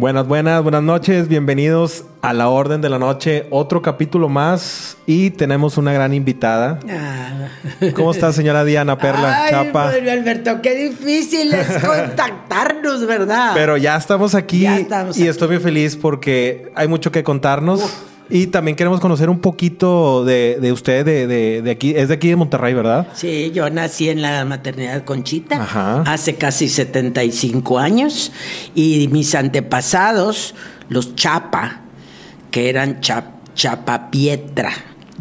Buenas, buenas, buenas noches. Bienvenidos a la Orden de la Noche. Otro capítulo más y tenemos una gran invitada. Ah. ¿Cómo está, señora Diana Perla Ay, Chapa? Alberto, qué difícil es contactarnos, ¿verdad? Pero ya estamos aquí Ya estamos y aquí. estoy muy feliz porque hay mucho que contarnos. Y también queremos conocer un poquito de, de usted, de, de- de aquí. Es de aquí de Monterrey, ¿verdad? Sí, yo nací en la maternidad Conchita Ajá. hace casi 75 años y mis antepasados, los Chapa, que eran Chap- Chapapietra,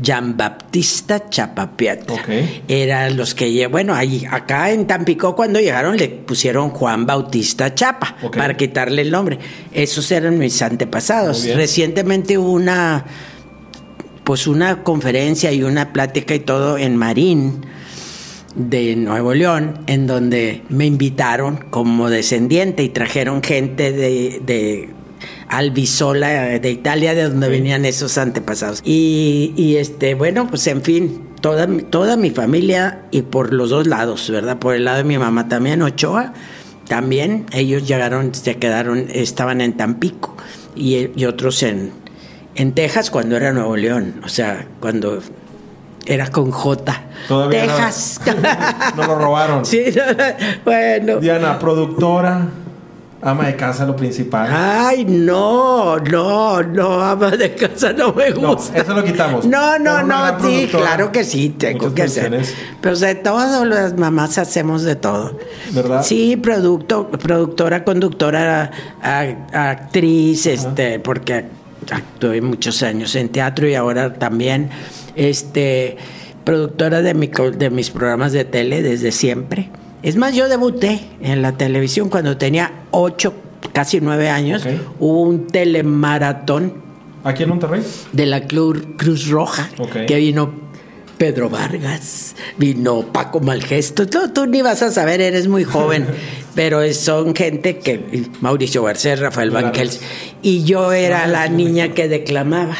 Jean Baptista Chapapietra, Ok. eran los que, bueno, ahí, acá en Tampico cuando llegaron le pusieron Juan Bautista Chapa para quitarle el nombre. Esos eran mis antepasados. Recientemente hubo una pues una conferencia y una plática y todo en Marín de Nuevo León, en donde me invitaron como descendiente y trajeron gente de, de Albisola, de Italia, de donde venían esos antepasados. Y, y, este, bueno, pues en fin, toda, mi- toda mi familia y por los dos lados, ¿verdad? Por el lado de mi mamá también, Ochoa, también, ellos llegaron, se quedaron, estaban en Tampico y, y otros en, en Texas cuando era Nuevo León, o sea, cuando era con J. Todavía no- Texas. No lo robaron. sí, bueno. Diana, productora, ama de casa, lo principal. Ay, no, no, no, ama de casa no me No, gusta. eso lo quitamos. No, no, no, sí, claro que sí, tengo que hacer. Pero de todo, las mamás hacemos de todo. ¿Verdad? Sí, producto, productora, conductora, a- actriz, este, porque actué muchos años en teatro y ahora también, este, productora de, mi, de mis programas de tele desde siempre. Es más, yo debuté en la televisión cuando tenía ocho, casi nueve años. Hubo un telemaratón ¿Aquí en Monterrey? de la Cruz, Cruz Roja, que vino Pedro Vargas, vino Paco Malgesto. Tú, tú ni vas a saber, eres muy joven, pero son gente que. Mauricio Garcés, Rafael. Banquels. Y yo era la niña que declamaba.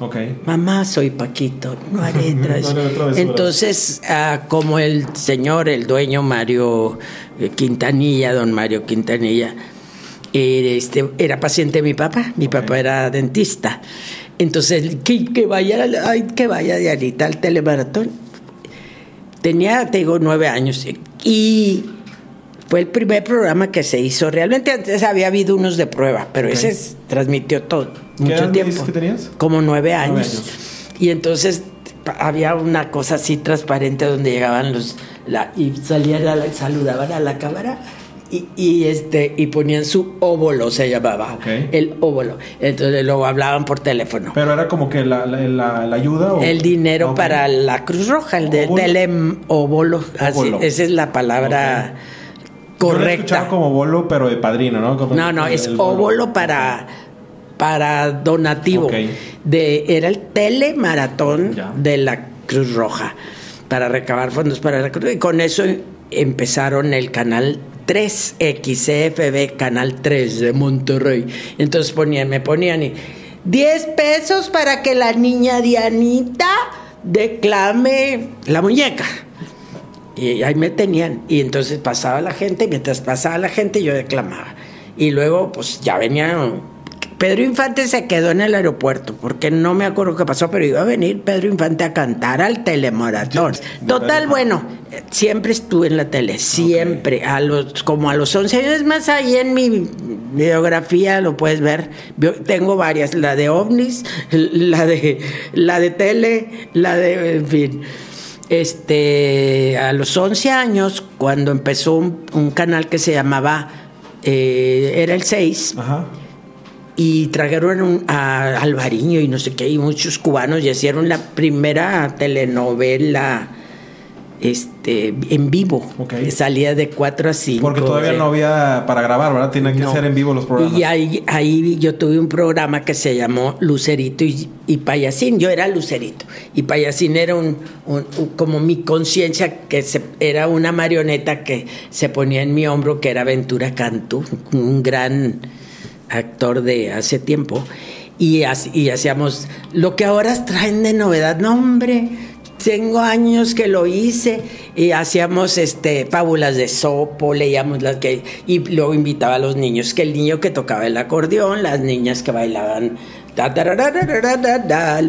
Ok. Mamá, soy Paquito, no haré No travesuras". haré travesuras. Entonces, ah, como el señor, el dueño Mario eh, Quintanilla, don Mario Quintanilla, este, era paciente de mi papá, mi papá era dentista. Entonces, que, que vaya, ay, que vaya Dianita al telemaratón. Tenía, te digo, nueve años. Y fue el primer programa que se hizo. Realmente antes había habido unos de prueba, pero ese es- transmitió todo, ¿Qué mucho edad tiempo. que tenías? Como nueve Nueve años. Y entonces había una cosa así transparente donde llegaban los la, y salían a la- saludaban a la cámara y, y, este y ponían su óvulo se llamaba el óvulo entonces luego hablaban por teléfono Pero era como que la, la, la- la ayuda o... el dinero para la Cruz Roja el de Óvulo. tele óvulo así esa es la palabra Yo lo correcta escuchado como bolo, pero de padrino, ¿no? Como no, no, el- es el óvulo para, para donativo. De, era el telemaratón Ya. de la Cruz Roja para recabar fondos para la Cruz Y con eso empezaron el canal 3, XCFB, canal 3 de Monterrey. Entonces ponían, me ponían y 10 pesos para que la niña Dianita declame la muñeca. Y ahí me tenían. Y entonces pasaba la gente, mientras pasaba la gente yo declamaba. Y luego, pues ya venía. Pedro Infante se quedó en el aeropuerto, porque no me acuerdo qué pasó, pero iba a venir Pedro Infante a cantar al telemaratón. De Total, bueno, siempre estuve en la tele, siempre. A los, como a los 11 años más, ahí en mi biografía lo puedes ver. Tengo varias, la de ovnis, la de, la de tele, la de, en fin. Este, a los 11 años, cuando empezó un, un canal que se llamaba, eh, era el 6, Ajá. Y trajeron a Alvariño y no sé qué, y muchos cubanos, y hicieron la primera telenovela este, en vivo, Ok. que salía de 4 a 5. Porque todavía no había para grabar, ¿verdad? Tienen que No. ser en vivo los programas. Y ahí, ahí yo tuve un programa que se llamó Lucerito y, y Payasín. Yo era Lucerito. Y Payasín era un, un- un- como mi conciencia, que se- era una marioneta que se ponía en mi hombro, que era Ventura Cantú, un gran actor de hace tiempo. Y, hacíamos lo que ahora traen de novedad. No, hombre, tengo años que lo hice y hacíamos este fábulas de sopo, leíamos las que y luego invitaba a los niños, que el niño que tocaba el acordeón, las niñas que bailaban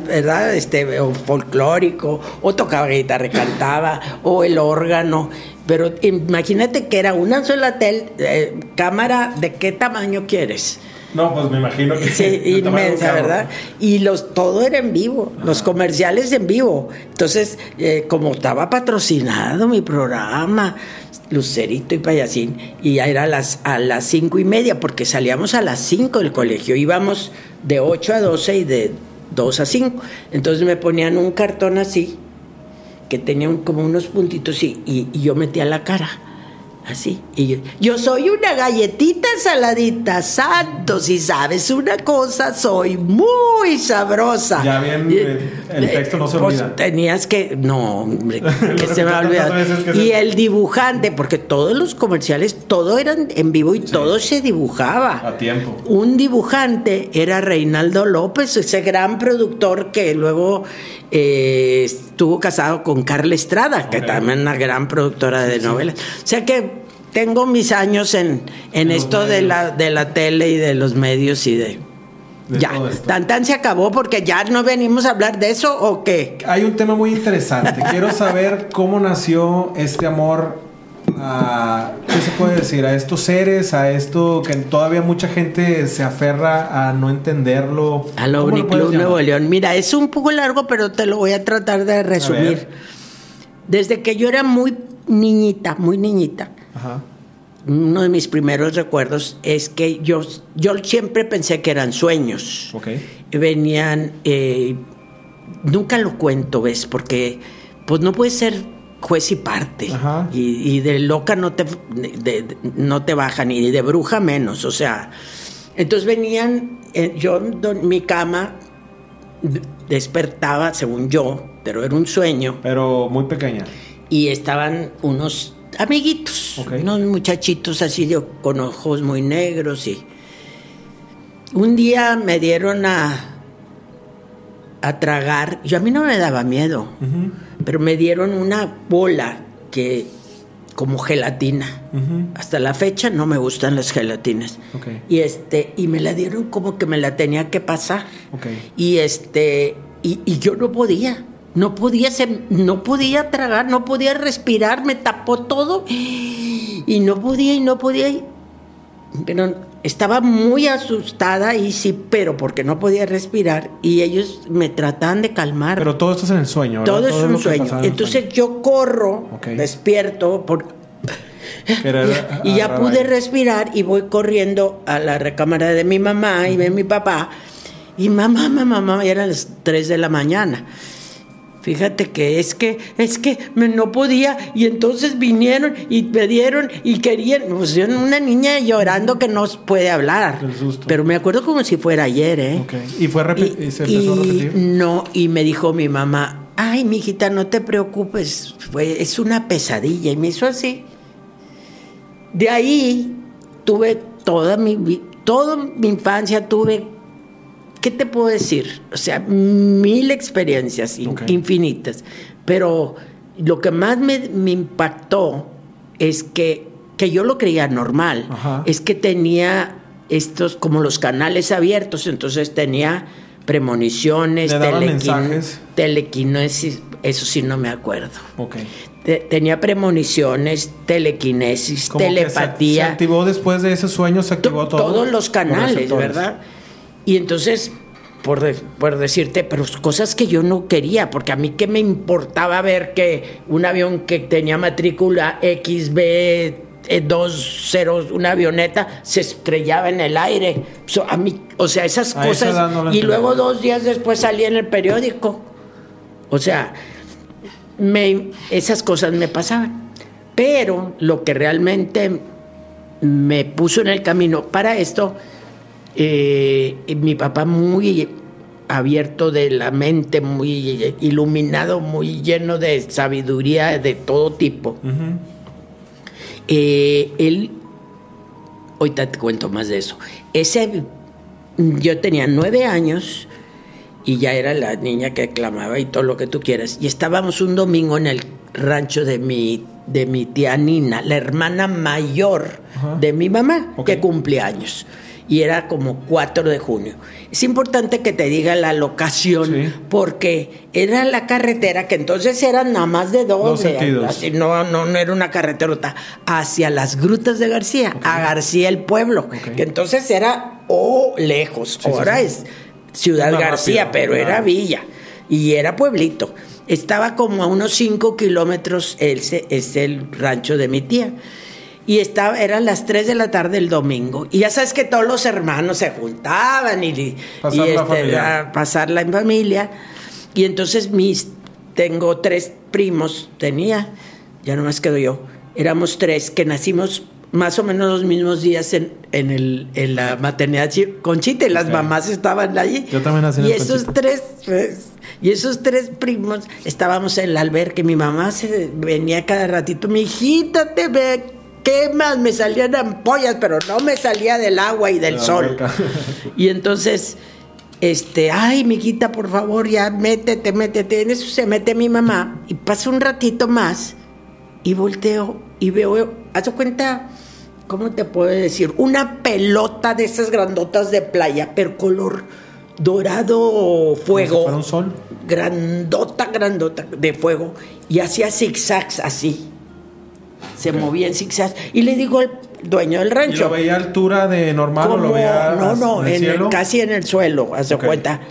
¿verdad? Este, o folclórico, o tocaba guitarra cantaba, o el órgano. Pero imagínate que era una sola tel, eh, cámara, ¿de qué tamaño quieres? No, pues me imagino que sí, inmensa, ¿verdad? Y los todo era en vivo, los comerciales en vivo. Entonces, eh, como estaba patrocinado mi programa, Lucerito y Payasín, y ya era a las, a las cinco y media, porque salíamos a las cinco del colegio, íbamos de 8 a 12 y de 2 a 5. Entonces me ponían un cartón así, que tenía como unos puntitos y, y, y yo metía la cara Así. Y yo, soy una galletita saladita, santo, si sabes una cosa, soy muy sabrosa. Ya bien, el, texto no se pues, olvida. Tenías que, no, hombre, que se me ha olvidado. Y el dibujante, porque todos los comerciales, todo eran en vivo y todo se dibujaba. A tiempo. Un dibujante era Reinaldo López, ese gran productor que luego eh, estuvo casado con Carla Estrada, que también es una gran productora de novelas. O sea que tengo mis años en, en esto de la, de la tele y de los medios y de... ya, tan tan se acabó porque ya no venimos a hablar de eso o qué. Hay un tema muy interesante. Quiero saber cómo nació este amor a, ¿qué se puede decir? A estos seres, a esto que todavía mucha gente se aferra a no entenderlo. Al Club Nuevo León. Mira, es un poco largo, pero te lo voy a tratar de resumir. Desde que yo era muy niñita, muy niñita, uno de mis primeros recuerdos es que yo, yo siempre pensé que eran sueños. Venían, eh, nunca lo cuento, ¿ves? Porque pues no puede ser juez y parte. Y, de loca no te, no te baja, ni de bruja menos. O sea, entonces venían, eh, yo en mi cama despertaba, según yo, pero era un sueño. Pero muy pequeña. Y estaban unos amiguitos, unos muchachitos así de, con ojos muy negros y un día me dieron a, a tragar, yo a mí no me daba miedo, pero me dieron una bola que como gelatina. Hasta la fecha no me gustan las gelatinas. Y este y me la dieron como que me la tenía que pasar. Y este y, y yo no podía. No podía, no podía tragar, no podía respirar, me tapó todo y no podía y no podía. Pero estaba muy asustada y sí, pero porque no podía respirar y ellos me trataban de calmar. Pero todo esto es en el sueño, Todo, es un sueño. Entonces yo corro, despierto por, y, ya pude respirar y voy corriendo a la recámara de mi mamá y de mi papá. Y mamá, mamá, mamá, eran las 3 de la mañana. Fíjate que es que, es que no podía y entonces vinieron y me dieron y querían, pues una niña llorando que no puede hablar. Pero me acuerdo como si fuera ayer, ¿eh? ¿Y fue y, se empezó a repetir? No, y me dijo mi mamá, ay, mijita, no te preocupes, fue, es una pesadilla. Y me hizo así. De ahí tuve toda mi, toda mi infancia, tuve ¿qué te puedo decir? O sea, mil experiencias infinitas. Pero lo que más me, impactó es que, que, yo lo creía normal. Es que tenía estos, como los canales abiertos, entonces tenía premoniciones, telequinesis, eso sí no me acuerdo. tenía premoniciones, telequinesis, telepatía. Se, activó después de ese sueño, se activó todo. Todos los canales, ¿verdad? Y entonces, por, por, decirte, pero cosas que yo no quería, porque a mí qué me importaba ver que un avión que tenía matrícula XB dos ceros, una avioneta, se estrellaba en el aire. a mí, o sea, esas cosas. y luego dos días después salí en el periódico. O sea, me, esas cosas me pasaban. Pero lo que realmente me puso en el camino para esto eh, mi papá muy abierto de la mente, muy iluminado, muy lleno de sabiduría de todo tipo. Eh, él, ahorita te cuento más de eso. Ese, yo tenía nueve años y ya era la niña que clamaba y todo lo que tú quieras. Y estábamos un domingo en el rancho de mi, de mi tía Nina, la hermana mayor de mi mamá, que cumple años. Y era como 4 de junio. Es importante que te diga la locación, porque era la carretera, que entonces eran nada más de dos, así, no, no, no era una carreterota, hacia las grutas de García, a García el pueblo, que entonces era, oh, lejos, ahora es Ciudad García, pero era villa y era pueblito. Estaba como a unos 5 kilómetros, ese es el rancho de mi tía. Y estaba, eran las 3 de la tarde el domingo. Y ya sabes que todos los hermanos se juntaban y, este, a pasarla en familia. Y entonces mis, tengo tres primos, tenía, ya no más quedo yo. Éramos tres que nacimos más o menos los mismos días en, en, el, en la maternidad Conchita y las mamás estaban allí. Yo también nací Y esos tres, pues, y esos tres primos estábamos en el albergue. Mi mamá se venía cada ratito, mi hijita te ve, ¿qué más? Me salían ampollas, pero no me salía del agua y del sol. y entonces, este, ay, mi hijita, por favor, ya métete, métete. En eso se mete mi mamá y pasa un ratito más y volteo y veo, haz cuenta ¿cómo te puedo decir? Una pelota de esas grandotas de playa, pero color dorado fuego. un sol. Grandota, grandota de fuego. Y hacía zigzags así. Se movía en zigzags. Y le digo al dueño del rancho. ¿Y lo veía a altura de normal o lo veía No, no, en casi en el suelo, haz cuenta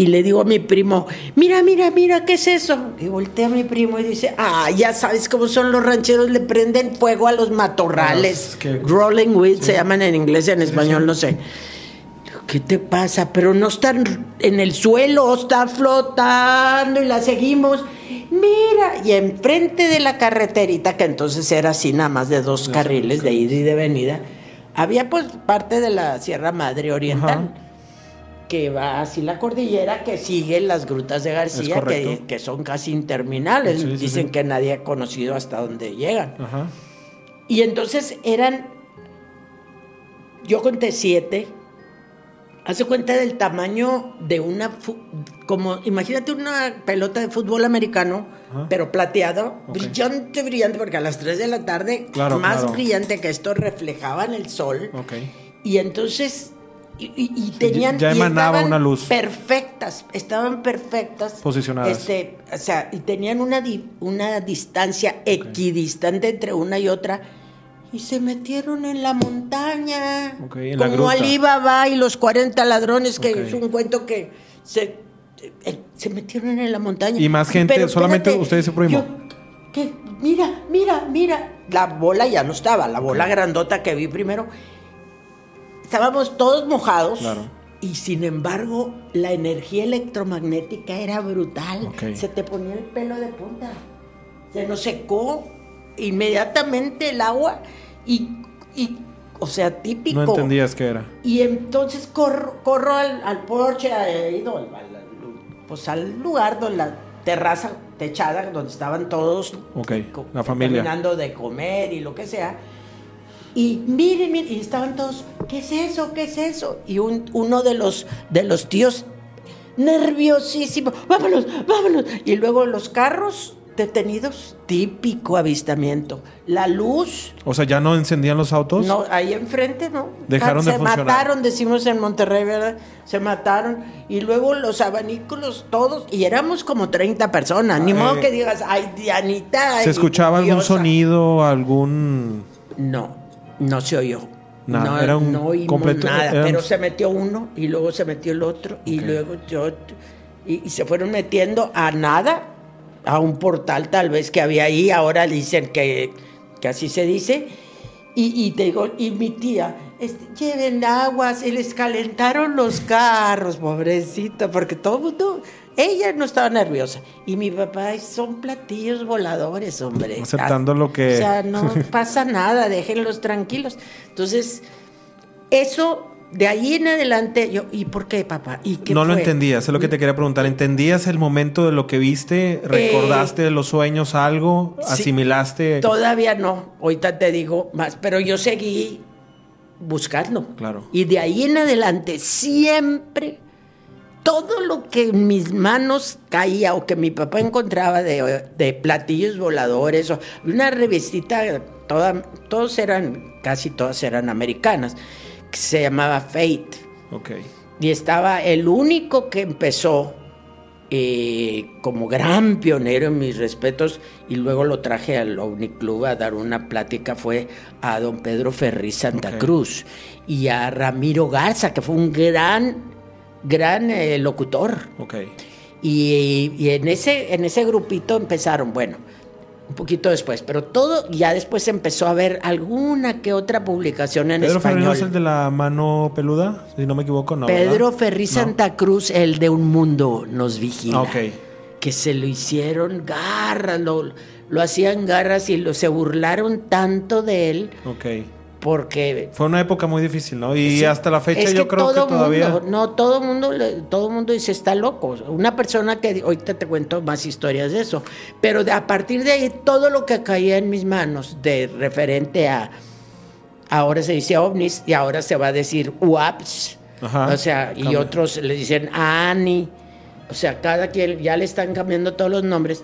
y le digo a mi primo, mira, mira, mira, ¿qué es eso? Y voltea a mi primo y dice, ah, ya sabes cómo son los rancheros, le prenden fuego a los matorrales. Rolling weed se llaman en inglés en español, no sé. ¿Qué te pasa? Pero no están en el suelo, está flotando y la seguimos. Mira, y enfrente de la carreterita, que entonces era así nada más de dos carriles de ida y de venida, había pues parte de la Sierra Madre Oriental que va así la cordillera, que sigue las grutas de García, que, son casi interminables. Dicen que nadie ha conocido hasta dónde llegan. Y entonces eran, yo conté siete, hace cuenta del tamaño de una, como, imagínate una pelota de fútbol americano, pero plateado, brillante, brillante, porque a las 3 de la tarde, más brillante que esto, reflejaban el sol. Y entonces y, tenían ya emanaba una luz. perfectas estaban perfectas. Posicionadas. Este o sea y tenían una una distancia equidistante entre una y otra y se metieron en la montaña como Alibaba y los 40 ladrones que es un cuento que se eh, se metieron en la montaña. Y más gente solamente ustedes se primo que mira mira mira la bola ya no estaba la bola grandota que vi primero. Estábamos todos mojados. Y sin embargo, la energía electromagnética era brutal. Se te ponía el pelo de punta. Se nos secó inmediatamente el agua y, o sea, típico. No entendías qué era. Y entonces corro, corro al, al porche, pues al lugar donde la terraza techada donde estaban todos. La familia. Terminando de comer y lo que sea y miren, miren, y estaban todos, ¿qué es eso? ¿Qué es eso? Y un, uno de los, de los tíos, nerviosísimo, vámonos, vámonos. Y luego los carros detenidos, típico avistamiento. La luz. O sea, ¿ya no encendían los autos? No, ahí enfrente no. Dejaron de funcionar. Se mataron, decimos en Monterrey, ¿verdad? Se mataron. Y luego los abanicos, todos, y éramos como 30 personas. Ni modo que digas, ay, Dianita. ¿Se escuchaba algún sonido, algún...? No. No se oyó. Nada, no, era un no completo, nada, pero se metió uno y luego se metió el otro y luego yo y, se fueron metiendo a nada, a un portal tal vez que había ahí, ahora dicen que, que así se dice, y, y te digo, y mi tía, este, lleven agua, se les calentaron los carros, pobrecito, porque todo el mundo ella no estaba nerviosa. Y mi papá son platillos voladores, hombre. Aceptando lo que... O sea, no pasa nada, déjenlos tranquilos. Entonces, eso de ahí en adelante, yo, ¿y por qué, papá? ¿Y no lo entendías, es lo que te quería preguntar. ¿Entendías el momento de lo que viste? ¿Recordaste de los sueños algo? ¿Asimilaste? todavía no, ahorita te digo más, pero yo seguí buscando. Claro. Y de ahí en adelante, siempre todo lo que en mis manos caía o que mi papá encontraba de, de platillos voladores o una revistita, toda, todos eran, casi todas eran americanas, que se llamaba Fate. Ok. Y estaba el único que empezó eh, como gran pionero en mis respetos y luego lo traje al Club a dar una plática fue a don Pedro Ferri Santa. Cruz y a Ramiro Garza, que fue un gran, gran eh, locutor. Ok. Y, y en, ese, en ese grupito empezaron, bueno, un poquito después, pero todo, ya después empezó a haber alguna que otra publicación en Pedro español. es el de la mano peluda, si no me equivoco, no. Pedro ¿verdad? Ferri No. Santa Cruz, el de un mundo nos vigila. Ok. Que se lo hicieron garras, lo, lo hacían garras y lo, se burlaron tanto de él Ok. Porque Fue una época muy difícil, ¿no? Y Sí, hasta la fecha es yo creo que todavía. mundo, no, todo mundo, todo mundo dice está loco. Una persona que ahorita te cuento más historias de eso, pero a partir de ahí todo lo que caía en mis manos de referente a ahora se dice ovnis y ahora se va a decir UAPS, Ajá, o sea, y cambia. otros le dicen ANI, o sea, cada quien ya le están cambiando todos los nombres.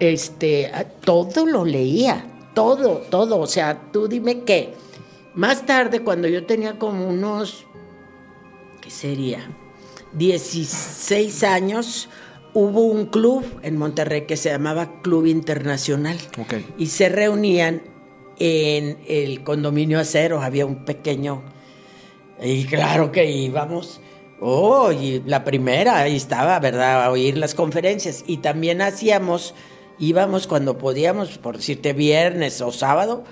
Este, todo lo leía, todo, todo, o sea, tú dime qué. Más tarde, cuando yo tenía como unos, ¿qué sería? 16 años, hubo un club en Monterrey que se llamaba Club Internacional. Ok. Y se reunían en el condominio acero, había un pequeño... Y claro que íbamos. Oh, y la primera, ahí estaba, ¿verdad? A oír las conferencias. Y también hacíamos, íbamos cuando podíamos, por decirte viernes o sábado,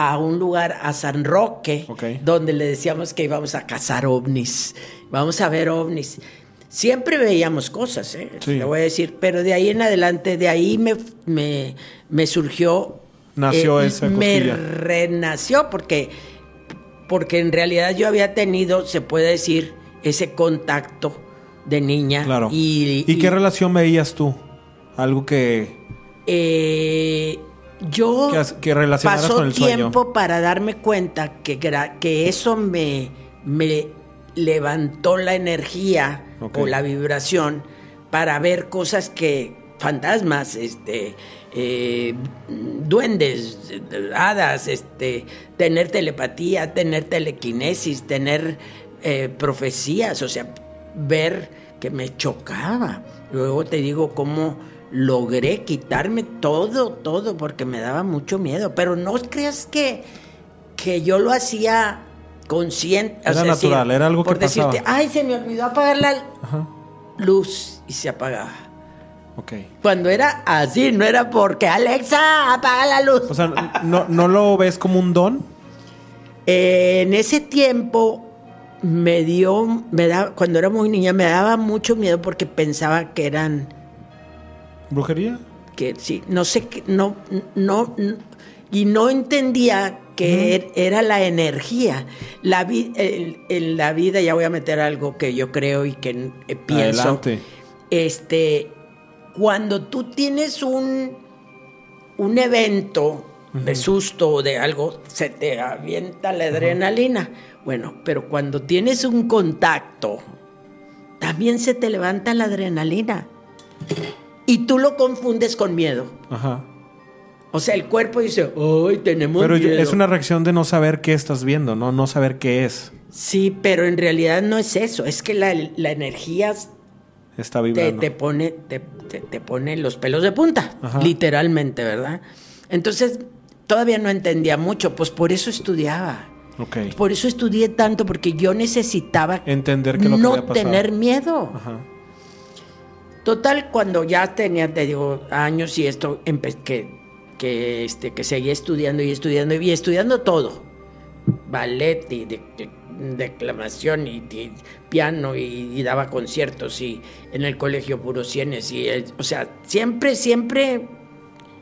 a un lugar, a San Roque, donde le decíamos que íbamos a cazar ovnis. Vamos a ver ovnis. Siempre veíamos cosas, ¿eh? Sí. Te voy a decir, pero de ahí en adelante, de ahí me, me, me surgió. Nació esa Me renació porque, porque en realidad yo había tenido, se puede decir, ese contacto de niña. Claro. Y, ¿Y, qué relación veías tú? Algo que. eh, yo Que pasó con el sueño. tiempo para darme cuenta que, que eso me, me levantó la energía o la vibración para ver cosas que fantasmas, este, eh, duendes, hadas, este, tener telepatía, tener telequinesis, tener eh, profecías, o sea, ver que me chocaba. Luego te digo cómo logré quitarme todo, todo, porque me daba mucho miedo. Pero no creas que, que yo lo hacía consciente. Era natural, era algo que por decirte, pasaba. ay, se me olvidó apagar la Ajá. luz y se apagaba. Ok. Cuando era así, no era porque Alexa, apaga la luz. O sea, ¿no, ¿no lo ves como un don? Eh, en ese tiempo me dio, me da, cuando era muy niña, me daba mucho miedo porque pensaba que eran, ¿Brujería? que sí, no sé, no, no, y no entendía que er- era la energía. La vi- en la vida, ya voy a meter algo que yo creo y que eh, pienso. Adelante. Este, cuando tú tienes un, un evento de susto o de algo, se te avienta la adrenalina. Bueno, pero cuando tienes un contacto, también se te levanta la adrenalina. Y tú lo confundes con miedo. Ajá. O sea, el cuerpo dice, ¡ay, tenemos Pero miedo! es una reacción de no saber qué estás viendo, ¿no? No saber qué es. Sí, pero en realidad no es eso. Es que la, la energía Está te, te pone, te, te- te pone los pelos de punta, Ajá. literalmente, ¿verdad? Entonces, todavía no entendía mucho, pues por eso estudiaba. Ok. Por eso estudié tanto, porque yo necesitaba Entender qué es lo que no había pasado. tener miedo. Ajá. Total, cuando ya tenía, te digo, años y esto, que, que, este, que seguía estudiando y estudiando y estudiando todo. Ballet y de- de- declamación y, y piano y, y daba conciertos y en el colegio puro cienes y, o sea, siempre, siempre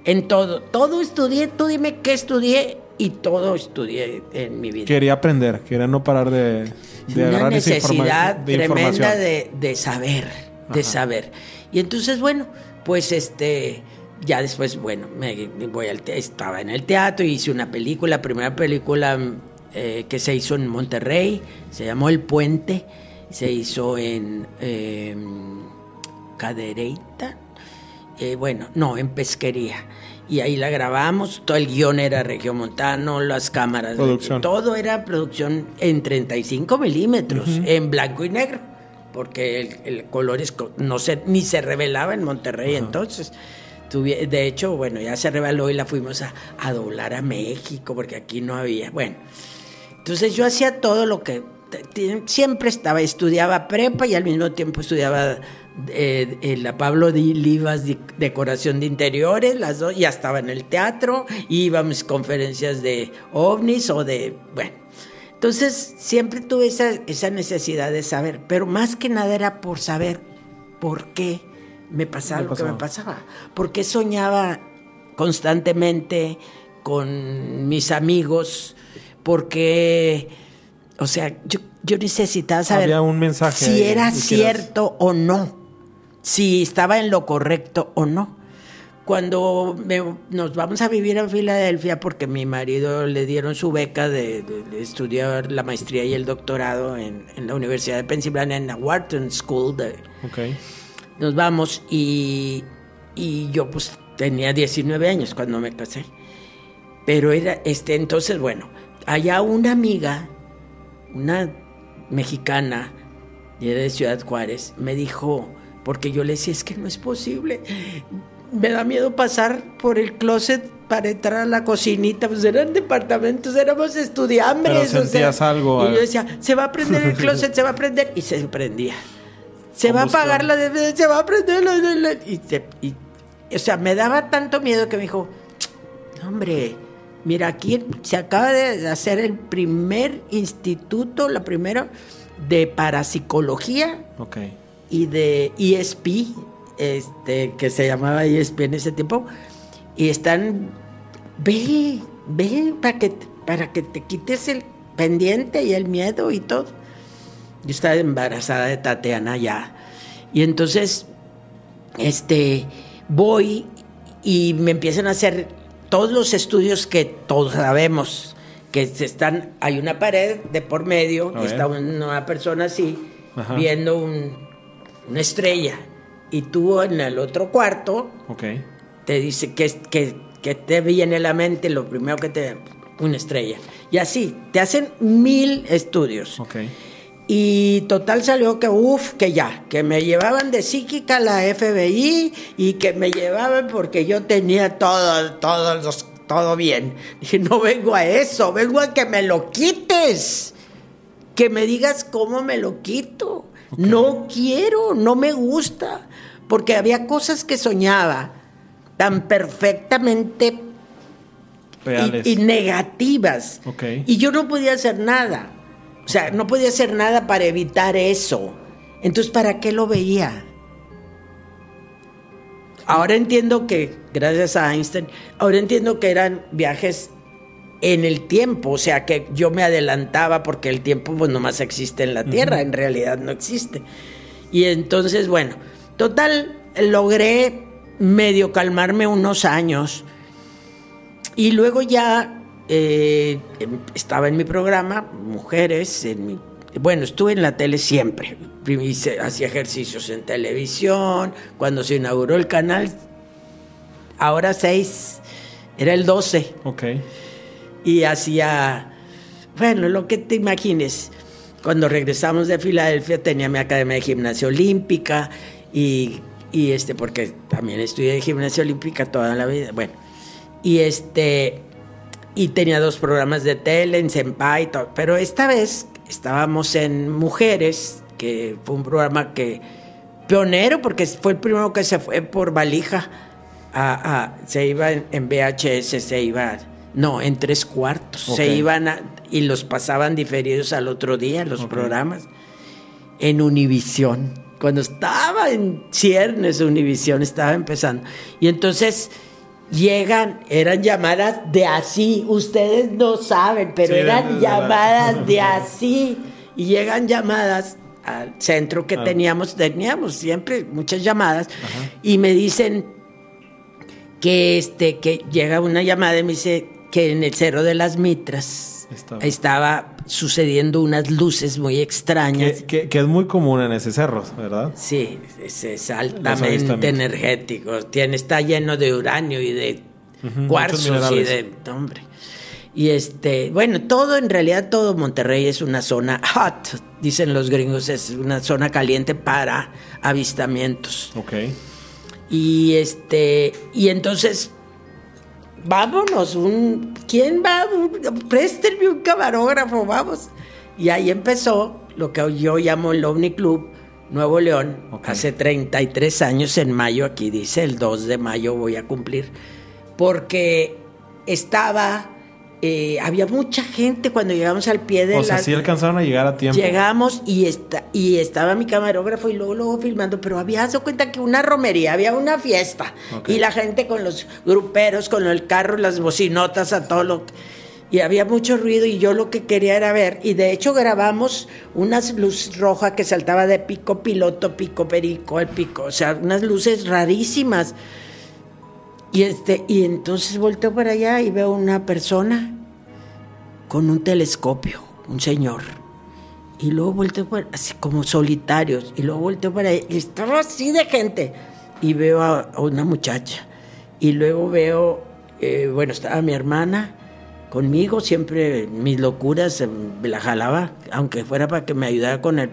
en todo. Todo estudié, tú dime qué estudié y todo estudié en mi vida. Quería aprender, quería no parar de, de una agarrar esa informa- necesidad de tremenda información. de, de saber, de Ajá. saber. Y entonces, bueno, pues este, ya después, bueno, me voy al te- estaba en el teatro y hice una película, primera película eh, que se hizo en Monterrey, se llamó El Puente. se hizo en eh, Cadereyta, eh, bueno, no, en Pesquería. Y ahí la grabamos, todo el guion era regiomontano, las cámaras, Producción. todo era producción en 35 milímetros, en blanco y negro, porque el, el color no se, ni se revelaba en Monterrey entonces. Tuvi- De hecho, bueno, ya se reveló y la fuimos a, a doblar a México, porque aquí no había. Bueno, entonces yo hacía todo lo que siempre estaba, estudiaba prepa y al mismo tiempo estudiaba eh, eh, la Pablo Di Livas de- decoración de interiores, las dos, ya estaba en el teatro, mis conferencias de ovnis o de, bueno. Entonces siempre tuve esa, esa necesidad de saber, pero más que nada era por saber por qué me pasaba Me lo que me pasaba. pasaba, porque soñaba constantemente con mis amigos, porque, o sea, yo, yo necesitaba saber Había un mensaje si era cierto o no, si estaba en lo correcto o no. Cuando me- nos vamos a vivir a Filadelfia, porque mi marido le dieron su beca de, de- de estudiar la maestría y el doctorado en, en la Universidad de Pensilvania, en la Wharton School de, Ok. nos vamos y, y yo pues tenía 19 años cuando me casé. Pero era, este, entonces, bueno, allá una amiga, una mexicana, era de Ciudad Juárez, me dijo, porque yo le decía, es que no es posible, me da miedo pasar por el closet para entrar a la cocinita, pues eran departamentos, éramos estudiambres. Pero o sea, sentías algo, Y yo eh. decía, se va a prender el closet, se va a prender, y se prendía. Se va a apagar la DVD, se va a prender la, la- la- y, se- y- o sea, me daba tanto miedo que me dijo, hombre, mira, aquí se acaba de hacer el primer instituto, la primera de parapsicología Ok. y de ESP, este, que se llamaba ESP en ese tiempo, y están, ve, ve, para que, para que te quites el pendiente y el miedo y todo. Yo estaba embarazada de Tatiana ya. Y entonces, este, voy y me empiezan a hacer todos los estudios que todos sabemos, que se están, hay una pared de por medio, y está una persona así, Ajá. viendo un- una estrella. Y tú en el otro cuarto te dice que, que, que te viene a la mente lo primero que te... una estrella. Y así, te hacen mil estudios. Y total salió que, uff, que ya, que me llevaban de psíquica a la FBI y que me llevaban porque yo tenía todo, todo, los- todo bien. Dije, no vengo a eso, vengo a que me lo quites. Que me digas cómo me lo quito. No quiero, no me gusta. Porque había cosas que soñaba tan perfectamente y- Reales. y, negativas. Y yo no podía hacer nada. O sea, no podía hacer nada para evitar eso. Entonces, ¿para qué lo veía? Ahora entiendo que, gracias a Einstein, ahora entiendo que eran viajes en el tiempo, o sea que yo me adelantaba porque el tiempo pues nomás existe en la Tierra, en realidad no existe. Y entonces, bueno, total, logré medio calmarme unos años y luego ya eh, em- estaba en mi programa, Mujeres, en mi- bueno, estuve en la tele siempre. Hacía ejercicios en televisión, cuando se inauguró el canal, ahora 6, era el 12, Ok. y hacía, bueno, lo que te imagines. Cuando regresamos de Filadelfia tenía mi academia de gimnasia olímpica y, y este, porque también estudié gimnasia olímpica toda la vida, bueno, y este, y tenía dos programas de tele en Senpai y todo, pero esta vez estábamos en Mujeres, que fue un programa que, pionero, porque fue el primero que se fue por valija, a- a- se iba en, en VHS, se iba, no, en tres cuartos, se iban a- y los pasaban diferidos al otro día, los programas, en Univisión, cuando estaba en ciernes Univisión, estaba empezando. Y entonces llegan, eran llamadas de así, ustedes no saben, pero Sí, eran llamadas de así. Y llegan llamadas al centro que Ah. teníamos, teníamos siempre muchas llamadas, y me dicen que este que llega una llamada y me dice que en el Cerro de las Mitras Estaba. estaba sucediendo unas luces muy extrañas. Que, que, es muy común en ese cerro, ¿verdad? Sí, es, altamente energético. Tiene, está lleno de uranio y de cuarzos y de. Hombre. Y este, bueno, todo en realidad, todo Monterrey es una zona hot, dicen los gringos, es una zona caliente para avistamientos. Ok. Y este, y entonces, vámonos, un, ¿quién va? Préstenme un camarógrafo, vamos. Y ahí empezó lo que yo llamo el OVNI Club Nuevo León, hace 33 años en mayo, aquí dice, el 2 de mayo voy a cumplir, porque estaba eh, había mucha gente cuando llegamos al pie de o sea, sí alcanzaron a llegar a tiempo. Llegamos y, está, y estaba mi camarógrafo y luego, luego filmando, pero había dado cuenta que una romería, había una fiesta. Y la gente con los gruperos, con el carro, las bocinotas, a todo lo... Y había mucho ruido y yo lo que quería era ver. Y de hecho grabamos unas luces rojas que saltaba de pico piloto, pico perico, el pico. O sea, unas luces rarísimas. Y, este, y entonces volteo para allá y veo una persona con un telescopio, un señor. Y luego volteo para, así como solitarios. Y luego volteo para allá y estaba así de gente. Y veo a, una muchacha. Y luego veo, eh, bueno, estaba mi hermana conmigo, siempre mis locuras eh, me la jalaba, aunque fuera para que me ayudara con el,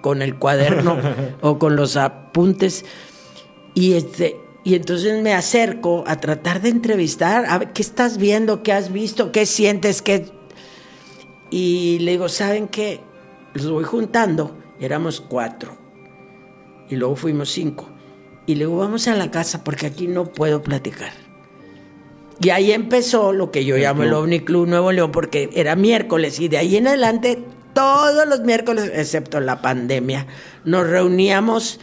con el cuaderno o con los apuntes. Y este, y entonces me acerco a tratar de entrevistar, a ver qué estás viendo, qué has visto, qué sientes, qué... Y le digo, ¿saben qué? Los voy juntando, éramos cuatro. Y luego fuimos cinco. Y luego vamos a la casa porque aquí no puedo platicar. Y ahí empezó lo que yo llamo el OVNI Club Nuevo León porque era miércoles y de ahí en adelante todos los miércoles, excepto la pandemia, nos reuníamos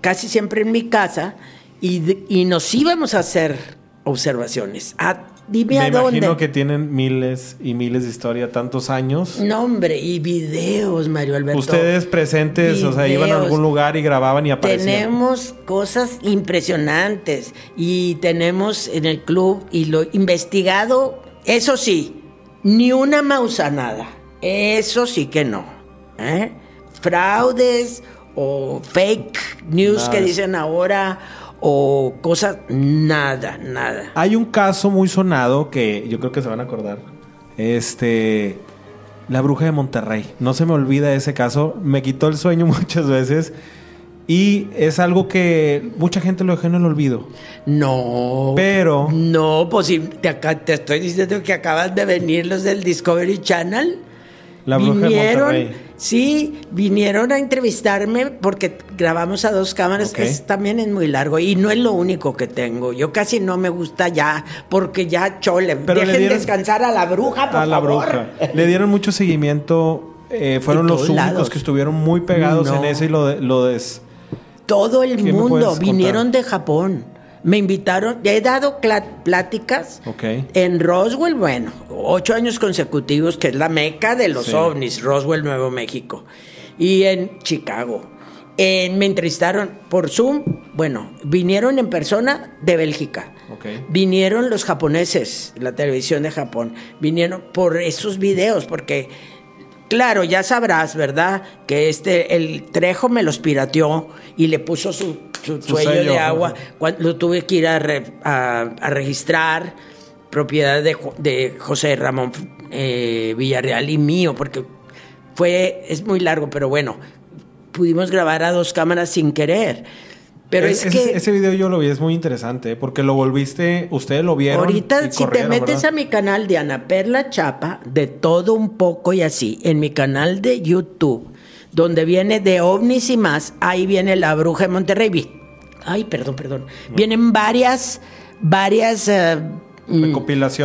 casi siempre en mi casa y, nos íbamos a hacer observaciones. Ah, dime Me a dónde. imagino que tienen miles y miles de historia, tantos años. No, hombre, y videos, Mario Alberto. Ustedes presentes, o sea, iban a algún lugar y grababan y aparecían. Tenemos cosas impresionantes y tenemos en el club y lo investigado, eso sí, ni una mausanada. Eso sí que no. ¿eh? Fraudes o fake news que dicen ahora o cosas, nada, nada. Hay un caso muy sonado que yo creo que se van a acordar. Este, la bruja de Monterrey. No se me olvida ese caso. Me quitó el sueño muchas veces. Y es algo que mucha gente lo dejó en el olvido. No. Pero. No, pues si te, te estoy diciendo que acaban de venir los del Discovery Channel. La bruja de Monterrey Sí, vinieron a entrevistarme porque grabamos a dos cámaras, que también es muy largo y no es lo único que tengo. Yo casi no me gusta ya, porque ya chole, Pero dejen descansar a la bruja, por A la bruja. Le dieron mucho seguimiento, eh, fueron los únicos que estuvieron muy pegados en eso y lo, lo des... Todo el mundo, vinieron de Japón. Me invitaron, ya he dado pláticas en Roswell, bueno, ocho años consecutivos, que es la meca de los ovnis, Roswell, Nuevo México, y en Chicago. me entrevistaron por Zoom, bueno, vinieron en persona de Bélgica. Vinieron los japoneses, la televisión de Japón, vinieron por esos videos, porque Claro, ya sabrás, ¿verdad? Que este, el Trejo me los pirateó y le puso su, su, de agua. lo tuve que ir a, registrar, propiedad de, José Ramón eh, Villarreal y mío, porque fue, es muy largo, pero bueno, pudimos grabar a dos cámaras sin querer. Pero es, que. Ese video yo lo vi, es muy interesante, porque lo volviste, ustedes lo vieron. Ahorita, si te metes a mi canal de Ana Perla Chapa, de todo un poco y así, en mi canal de YouTube, donde viene de ovnis y más, ahí viene la bruja de Monterrey. Ay, perdón, perdón. Vienen varias, varias. Eh, mm,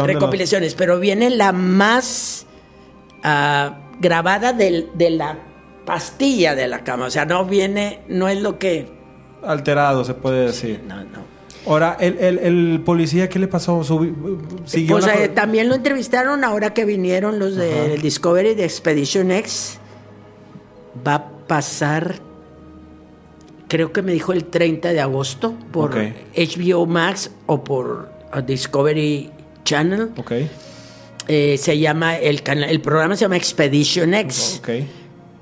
recopilaciones, pero viene la más ah, grabada de la pastilla de la cama. O sea, no viene, no es lo que alterado, se puede decir. no, no. Ahora, el, el, policía, ¿qué le pasó? ¿Siguió pues eh, también lo entrevistaron ahora que vinieron los del Discovery de Expedition X. Va a pasar, creo que me dijo el 30 de agosto, por HBO Max o por Discovery Channel. Ok. Eh, se llama, el, canal, el programa se llama Expedition X. Ok.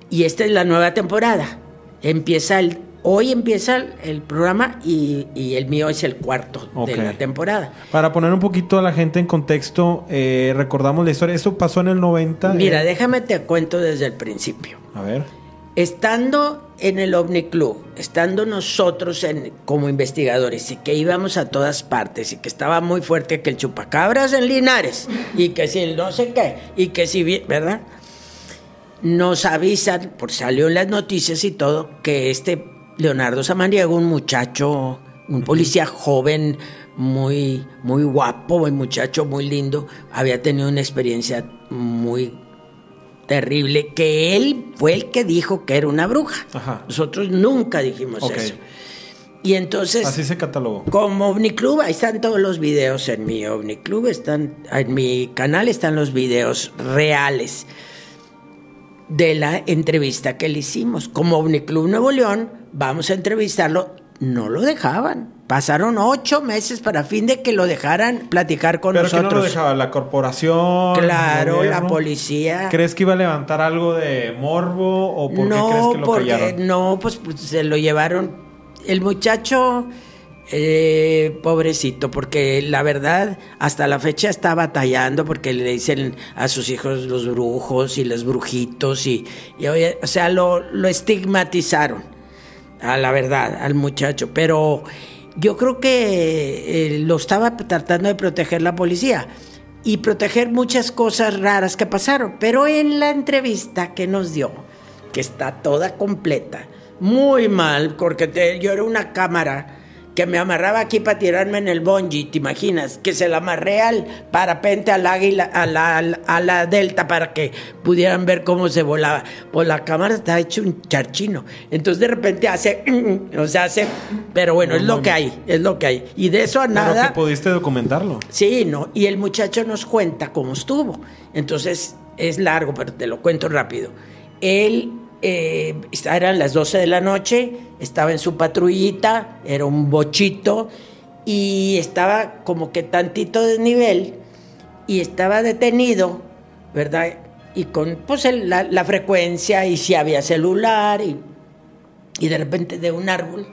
Y esta es la nueva temporada. Empieza el, hoy empieza el programa y, y el mío es el cuarto de la temporada. Para poner un poquito a la gente en contexto, eh, recordamos la historia. Esto pasó en el 90. Mira, eh, déjame te cuento desde el principio. A ver. Estando en el OVNI Club, estando nosotros en, como investigadores y que íbamos a todas partes y que estaba muy fuerte que el chupacabras en Linares y que si el no sé qué y que si, vi- ¿verdad? Nos avisan, por salió en las noticias y todo, que este Leonardo Samaniego, un muchacho, un policía joven, muy, muy guapo, un muchacho muy lindo, había tenido una experiencia muy terrible que él fue el que dijo que era una bruja. Ajá. Nosotros nunca dijimos eso. Y entonces, Así se catalogó. como OVNI Club, ahí están todos los videos en mi OVNI Club, están, en mi canal están los videos reales de la entrevista que le hicimos. Como OVNI Club Nuevo León, vamos a entrevistarlo, no lo dejaban. Pasaron ocho meses para fin de que lo dejaran platicar con ¿Pero nosotros. no lo dejaba? ¿La corporación? Claro, ¿El la policía. ¿Crees que iba a levantar algo de morbo o por qué no, crees que lo porque callaron? no, pues, pues, se lo llevaron. El muchacho, eh, pobrecito, porque la verdad, hasta la fecha está batallando porque le dicen a sus hijos los brujos y los brujitos y, y, o sea, lo, lo estigmatizaron, a la verdad, al muchacho. Pero yo creo que eh, lo estaba tratando de proteger la policía y proteger muchas cosas raras que pasaron. Pero en la entrevista que nos dio, que está toda completa, muy mal, porque te- yo era una cámara que me amarraba aquí para tirarme en el bungee, ¿te imaginas? Que se la amarré al parapente, al águila, a la, a la delta para que pudieran ver cómo se volaba. Pues la cámara está hecho un charchino. Entonces de repente hace, o sea, hace, pero bueno, es lo que hay, es lo que hay. Y de eso a Pero nada. que pudiste documentarlo. Sí, no. Y el muchacho nos cuenta cómo estuvo. Entonces, es largo, pero te lo cuento rápido. Él, eh, eran las 12 de la noche, estaba en su patrullita, era un bochito, y estaba como que tantito desnivel, y estaba detenido, ¿verdad? Y con pues, el- la, la frecuencia, y si había celular, y, y de repente de un árbol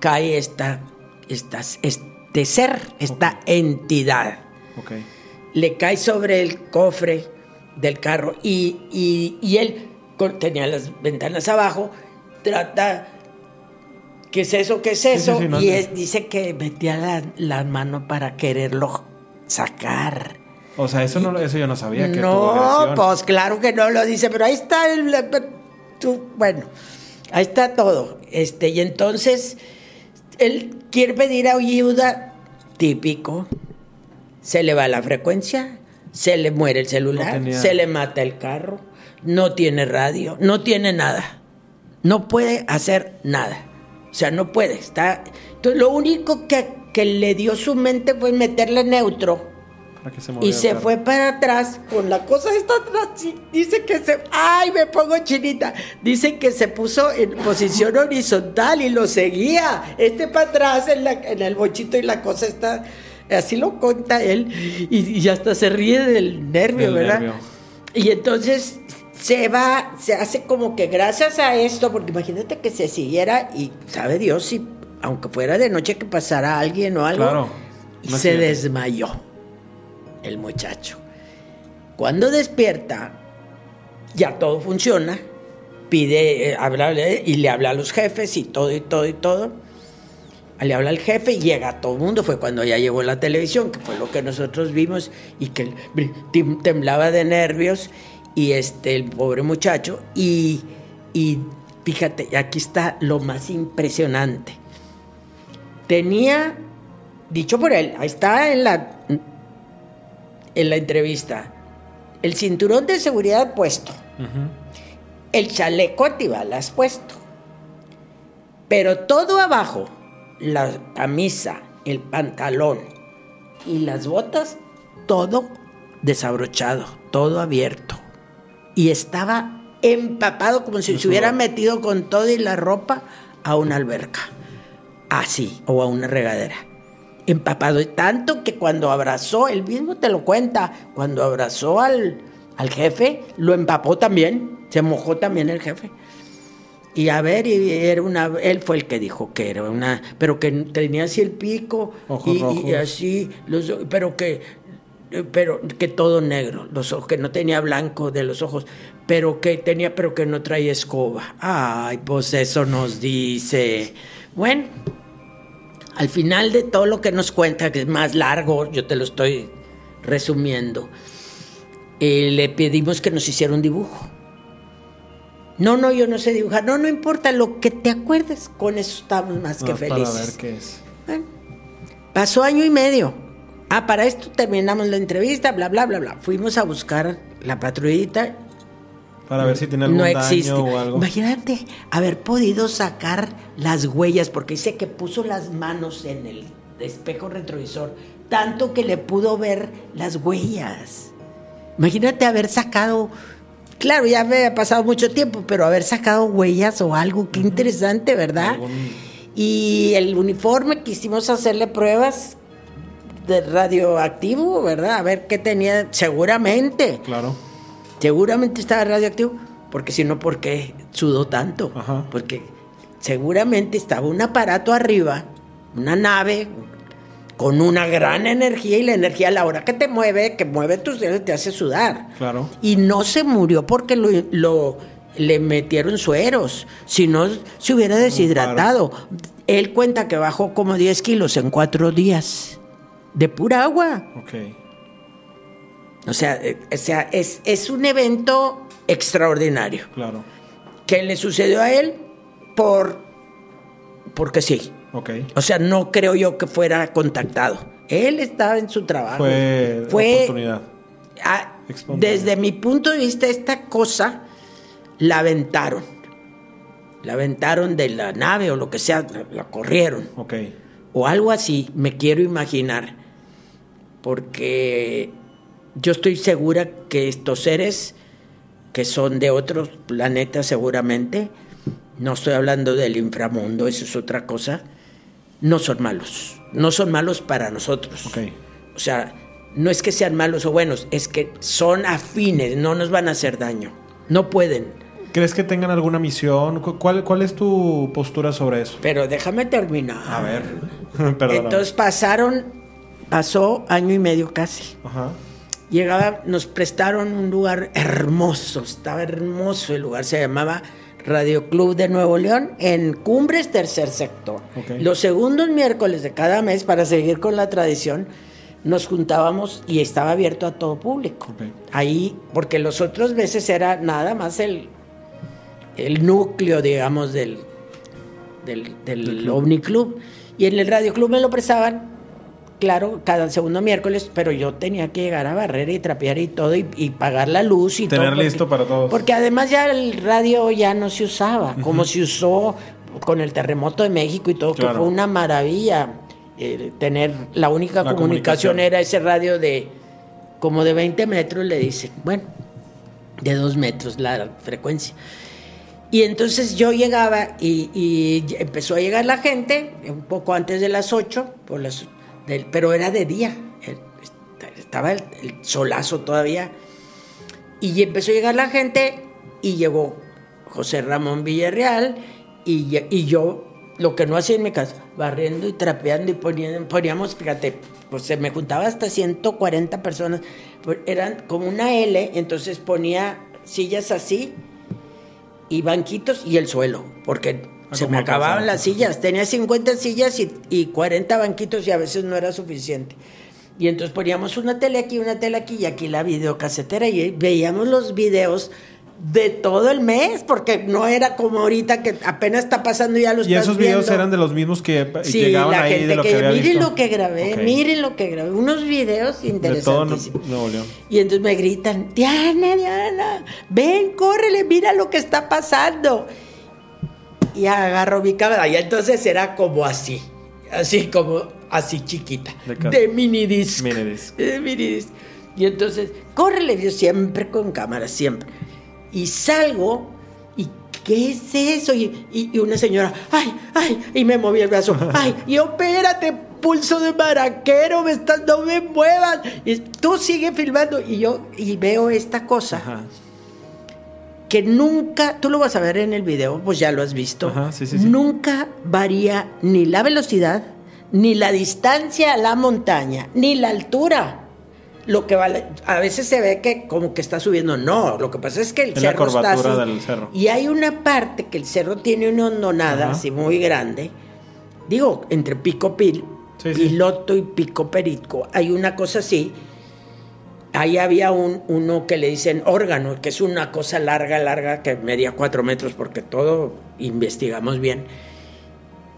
cae esta, esta, este ser, esta entidad. Le cae sobre el cofre del carro y, y- y él con- tenía las ventanas abajo, trata, ¿qué es eso? ¿Qué es eso? sí, no, y es- dice que metía la, la mano para quererlo sacar. O sea, eso, no, lo- eso yo no sabía que No, pues claro que no lo dice, pero ahí está el, tú, bueno, ahí está todo. Este, y entonces él quiere pedir ayuda, típico. Se le va la frecuencia, se le muere el celular, No se le mata el carro, no tiene radio, no tiene nada. No puede hacer nada. O sea, no puede. Está. Entonces, lo único que, que le dio su mente fue meterle neutro. Para que se Y se fue para atrás con la cosa esta atrás. Dice que se. ¡Ay, me pongo chinita! Dice que se puso en posición horizontal y lo seguía. Este para atrás en, la- en el bochito y la cosa está. Así lo cuenta él. Y, y hasta se ríe del nervio, Del ¿verdad? nervio. Y entonces se va, se hace como que gracias a esto, porque imagínate que se siguiera y sabe Dios si, aunque fuera de noche, que pasara alguien o algo. Claro. Y se desmayó el muchacho. Cuando despierta, ya todo funciona, pide, eh, hablarle y le habla a los jefes y todo y todo y todo. Le habla al jefe y llega todo el mundo. Fue cuando ya llegó la televisión, que fue lo que nosotros vimos y que temblaba de nervios y este el pobre muchacho y, y fíjate, aquí está lo más impresionante. Tenía, dicho por él, ahí está en la, en la entrevista, el cinturón de seguridad puesto, Ujú. el chaleco antibalas puesto, pero todo abajo, la camisa, el pantalón y las botas, todo desabrochado, todo abierto. Y estaba empapado como si se hubiera metido con todo y la ropa a una alberca. Así, o a una regadera. empapado. Tanto que cuando abrazó, él mismo te lo cuenta, cuando abrazó al, al jefe, lo empapó también, se mojó también el jefe. Y a ver, y era una, él fue el que dijo que era una, pero que tenía así el pico Ojos y, y así, los, pero que, pero que todo negro, los ojos, que no tenía blanco de los ojos, pero que tenía, pero que no traía escoba. Ay, pues eso nos dice. Bueno, al final de todo lo que nos cuenta, que es más largo, yo te lo estoy resumiendo, eh, le pedimos que nos hiciera un dibujo. No, no, yo no sé dibujar. No, no importa lo que te acuerdes, con eso estamos más que felices. Para ver qué es. Bueno, pasó año y medio. Ah, para esto terminamos la entrevista, bla, bla, bla, bla. Fuimos a buscar la patrullita. Para ver si tiene algún no existe. daño o algo. Imagínate haber podido sacar las huellas, porque dice que puso las manos en el espejo retrovisor, tanto que le pudo ver las huellas. Imagínate haber sacado, claro, ya había pasado mucho tiempo, pero haber sacado huellas o algo, qué interesante, ¿verdad? Y el uniforme quisimos hacerle pruebas de radioactivo, ¿verdad? A ver qué tenía, seguramente. Claro. Seguramente estaba radioactivo, porque si no, ¿por qué sudó tanto? Ajá. Porque seguramente estaba un aparato arriba, una nave con una gran energía y la energía a la hora que te mueve, que mueve tus dedos, te hace sudar. Claro. Y no se murió porque lo, lo- le metieron sueros, si no se hubiera deshidratado. Él cuenta que bajó como 10 kilos en cuatro días, de pura agua. Ok. O sea, eh, o sea es, es un evento extraordinario Claro. que le sucedió a él por porque sí. Ok. O sea, no creo yo que fuera contactado. Él estaba en su trabajo. Fue, Fue oportunidad. desde mi punto de vista, esta cosa la aventaron. La aventaron de la nave o lo que sea, la, la corrieron. Ok. O algo así, me quiero imaginar. Porque yo estoy segura que estos seres, que son de otros planetas seguramente, no estoy hablando del inframundo, eso es otra cosa, no son malos. No son malos para nosotros. O sea, no es que sean malos o buenos, es que son afines, no nos van a hacer daño. No pueden. ¿Crees que tengan alguna misión? Cu- ¿Cuál, cuál es tu postura sobre eso? Pero déjame terminar. A ver. Perdón. Entonces pasaron, pasó año y medio casi. Ajá. Llegaba, nos prestaron un lugar hermoso, estaba hermoso el lugar, se llamaba Radio Club de Nuevo León en Cumbres Tercer Sector. Los segundos miércoles de cada mes, para seguir con la tradición, nos juntábamos y estaba abierto a todo público. Ahí, porque los otros meses era nada más el, el núcleo, digamos, del, del, del OVNI Club. Y en el Radio Club me lo prestaban, claro, cada segundo miércoles, pero yo tenía que llegar a barrer y trapear y todo y, y pagar la luz y Tener todo. porque- listo para todos. Porque además ya el radio ya no se usaba, como se usó con el terremoto de México y todo, que fue una maravilla eh, tener la única La comunicación, comunicación. era ese radio de como de 20 metros, le dicen, bueno, de 2 metros la frecuencia. Y entonces yo llegaba y, y empezó a llegar la gente un poco antes de las 8, por las, del- pero era de día, estaba el, solazo todavía. Y empezó a llegar la gente y llegó José Ramón Villarreal y, yo, lo que no hacía en mi casa, barriendo y trapeando y poniendo, poníamos, fíjate, pues se me juntaba hasta 140 personas, pues eran como una L, entonces ponía sillas así y banquitos y el suelo, porque se me acababan alcanzaba. las sillas. Tenía 50 sillas y, y 40 banquitos y a veces no era suficiente. Y entonces poníamos una tele aquí, una tele aquí y aquí la videocasetera y veíamos los videos de todo el mes, porque no era como ahorita que apenas está pasando ya los Y esos videos eran de los mismos que Sí, llegaban la ahí gente de lo que, que, había miren visto. lo que grabé, Ok. miren lo que grabé, unos videos De todo interesantísimos. Nuevo León. Y entonces me gritan, Diana, Diana, ven, córrele, mira lo que está pasando. Y agarro mi cámara. Y entonces era como así, así como así chiquita, De ca- de mini disc. De mini disc. Y entonces, córrele, yo siempre con cámara, siempre. Y salgo, y ¿qué es eso? Y, y- y una señora, ay, ay, y me moví el brazo, ay, y yo, espérate, pulso de maraquero, me estás, no me muevas. Y tú sigue filmando. Y yo y veo esta cosa Ajá. Que nunca, tú lo vas a ver en el video, pues ya lo has visto. Ajá, sí, sí, sí. Nunca varía ni la velocidad, ni la distancia a la montaña, ni la altura. Lo que vale, a veces se ve que como que está subiendo. No, lo que pasa es que el Es la cerro está curvatura así. del cerro. Y hay una parte que el cerro tiene una hondonada Ajá. así muy grande. Digo, entre Pico Pil. Piloto y Pico Perico. Hay una cosa así. Ahí había un, uno que le dicen órgano, que es una cosa larga, larga, que medía cuatro metros, porque todo investigamos bien.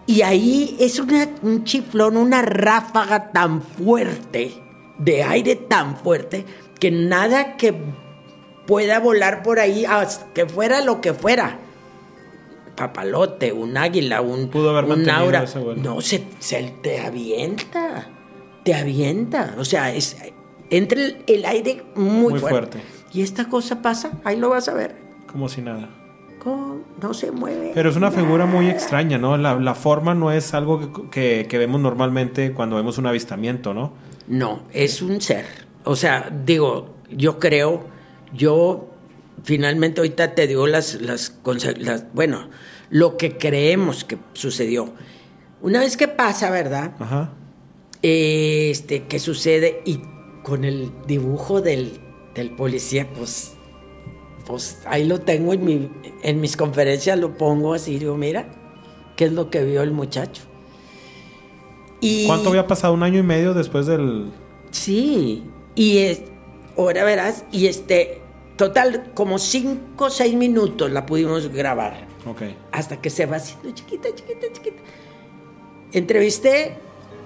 Y ahí es una- un chiflón, una ráfaga tan fuerte, de aire tan fuerte, que nada que pueda volar por ahí, que fuera lo que fuera. Papalote, un águila, un, Pudo haber un aura. ese. No, se, se te avienta. Te avienta. O sea, es, entra el, el aire muy, Muy fuerte. fuerte. Y esta cosa pasa, ahí lo vas a ver. Como si nada. ¿Cómo? No se mueve. Pero es una figura muy extraña, ¿no? La, la forma no es algo que, que- que vemos normalmente cuando vemos un avistamiento, ¿no? No, es un ser. O sea, digo, yo creo, yo finalmente ahorita te digo las, las, las- bueno, lo que creemos que sucedió. Una vez que pasa, ¿verdad? Ajá. Este, que sucede y con el dibujo del, del policía, pues, pues ahí lo tengo en, mi, en mis conferencias, lo pongo así, digo, mira, ¿qué es lo que vio el muchacho? Y, ¿Cuánto había pasado? ¿Un año y medio después del...? Sí, y es, ahora verás, y este, total, como cinco o seis minutos la pudimos grabar, Ok. hasta que se va haciendo chiquita, chiquita, chiquita. Entrevisté,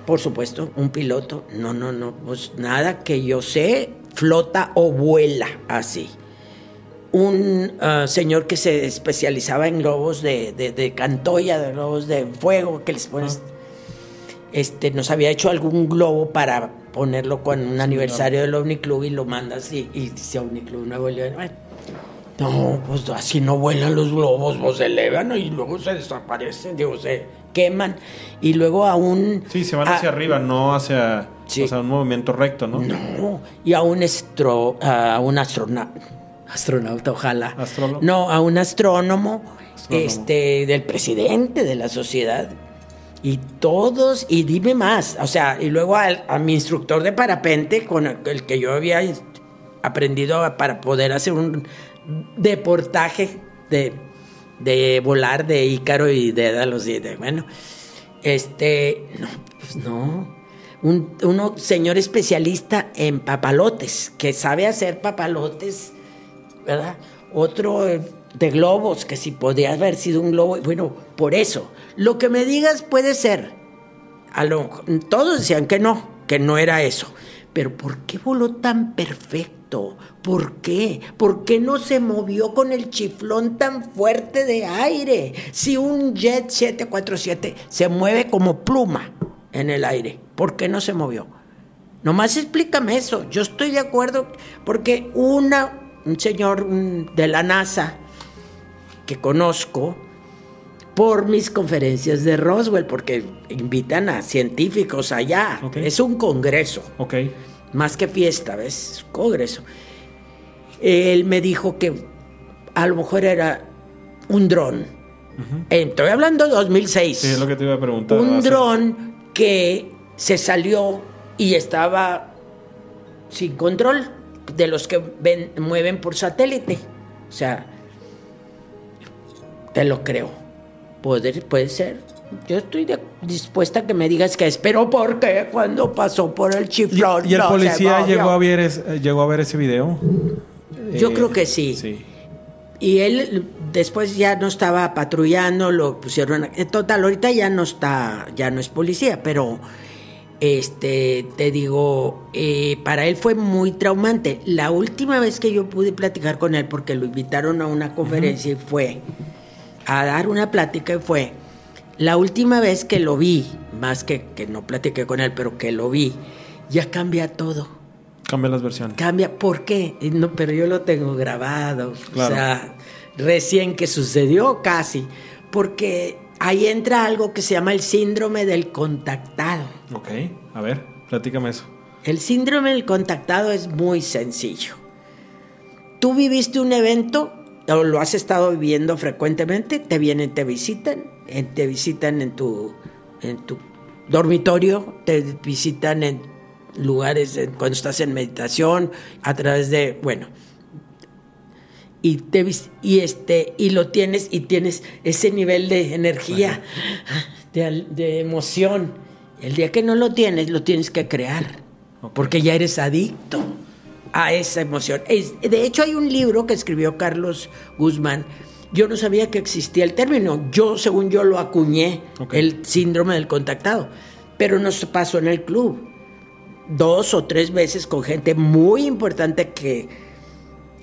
por supuesto, un piloto, no, no, no, pues nada que yo sé, flota o vuela así. Un ah, señor que se especializaba en globos de, de, de cantoya, de globos de fuego, que les pones este, nos había hecho algún globo para ponerlo con un aniversario del OVNI Club y lo mandas y, y dice OVNI Club Nuevo León. Bueno, no, pues así no vuelan los globos, pues se elevan y luego se desaparecen, digo, se queman. Y luego a un... Sí, se van a- hacia arriba, no hacia... Sí. O sea, un movimiento recto, ¿no? No, y a un, estro, a un astronauta, astronauta, ojalá. Astrólogo. No, a un astrónomo, Astrónomo. este, del presidente de la sociedad. Y todos, y dime más, o sea, y luego al- a, mi instructor de parapente, con el, el que yo había aprendido a- para poder hacer un deportaje de, de volar de Ícaro y de Dalos y de, bueno, este, no, pues no. Un uno, señor especialista en papalotes, que sabe hacer papalotes, ¿verdad? Otro eh, de globos, que si podría haber sido un globo. Bueno, por eso, lo que me digas puede ser. A lo, todos decían que no, que no era eso. Pero ¿por qué voló tan perfecto? ¿Por qué? ¿Por qué no se movió con el chiflón tan fuerte de aire? Si un jet 747 se mueve como pluma en el aire, ¿por qué no se movió? Nomás explícame eso. Yo estoy de acuerdo porque una, un señor de la NASA que conozco por mis conferencias de Roswell, porque invitan a científicos allá. Es un congreso, Ok. Más que fiesta, ¿ves? Congreso. Él me dijo que a lo mejor era un dron. Eh, Estoy hablando de 2006 Sí, es lo que te iba a preguntar. un hace- dron que se salió y estaba sin control de los que ven- mueven por satélite. O sea, te lo creo. Puede, puede ser. Yo estoy de- dispuesta a que me digas que espero porque cuando pasó por el ¿Y, chiflón. y el no policía llegó a, ver es- eh, llegó a ver ese video? Yo Eh, creo que sí. Sí. Y él después ya no estaba patrullando, lo pusieron. En total, ahorita ya no está, ya no es policía, pero este, te digo, eh, para él fue muy traumante. La última vez que yo pude platicar con él, porque lo invitaron a una conferencia y fue a dar una plática y fue la última vez que lo vi, más que que no platiqué con él, pero que lo vi, ya cambia todo Cambia las versiones. cambia. ¿Por qué? No, pero yo lo tengo grabado. Claro. O sea, recién que sucedió casi. Porque ahí entra algo que se llama el síndrome del contactado. Ok, a ver, platícame eso. El síndrome del contactado es muy sencillo. Tú viviste un evento o lo has estado viviendo frecuentemente, te vienen, te visitan, eh, te visitan en tu, en tu dormitorio, te visitan en lugares cuando estás en meditación, a través de, bueno, y te y este y lo tienes y tienes ese nivel de energía, de, de, emoción. El día que no lo tienes, lo tienes que crear, porque ya eres adicto a esa emoción. de hecho, hay un libro que escribió Carlos Guzmán. Yo no sabía que existía el término. Yo, según yo, lo acuñé, el síndrome del contactado. Pero nos pasó en el club. Dos o tres veces con gente muy importante que,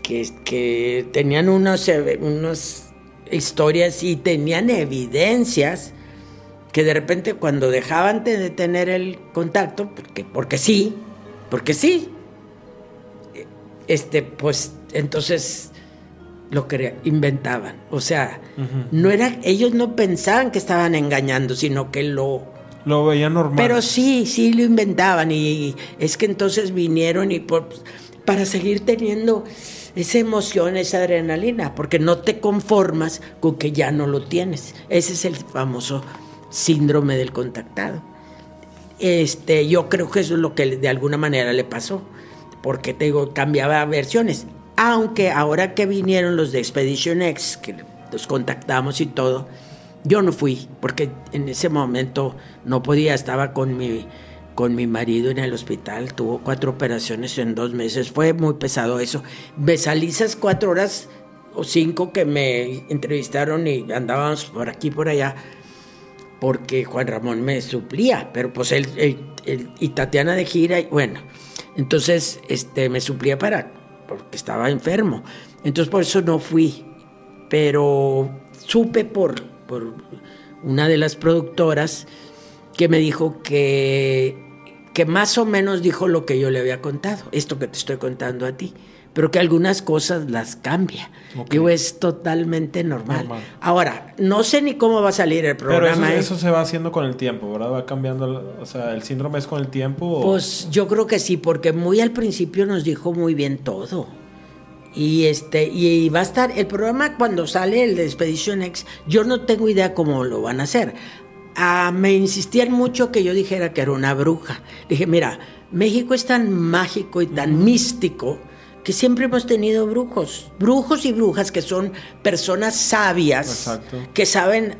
que, tenían unas historias y tenían evidencias que de repente cuando dejaban de tener el contacto, porque, porque sí, porque sí, este, pues entonces lo que inventaban. O sea, no era, ellos no pensaban que estaban engañando, sino que lo lo veían normal. Pero sí, sí lo inventaban y es que entonces vinieron y por, para seguir teniendo esa emoción, esa adrenalina, porque no te conformas con que ya no lo tienes. Ese es el famoso síndrome del contactado. Este, yo creo que eso es lo que de alguna manera le pasó porque te digo, cambiaba versiones. Aunque ahora que vinieron los de Expedition X, que los contactamos y todo, yo no fui, porque en ese momento no podía, estaba con mi, con mi marido en el hospital, tuvo cuatro operaciones en dos meses, fue muy pesado eso. Me salí esas cuatro horas o cinco que me entrevistaron y andábamos por aquí por allá, porque Juan Ramón me suplía, pero pues él, y Tatiana de gira, y bueno entonces, este, me suplía para, porque estaba enfermo. Entonces, por eso no fui. Pero supe por, por una de las productoras que me dijo que, que más o menos dijo lo que yo le había contado, esto que te estoy contando a ti pero que algunas cosas las cambia. Digo, es totalmente normal. Ahora, no sé ni cómo va a salir el programa. Pero eso, se va haciendo con el tiempo, ¿verdad? Va cambiando, o sea, ¿el síndrome es con el tiempo? Pues yo creo que sí, porque muy al principio nos dijo muy bien todo. Y este y va a estar el programa cuando sale el de Expedition X, yo no tengo idea cómo lo van a hacer. Ah, me insistían mucho que yo dijera que era una bruja. Dije, mira, México es tan mágico y tan místico que siempre hemos tenido brujos, brujos y brujas que son personas sabias, que saben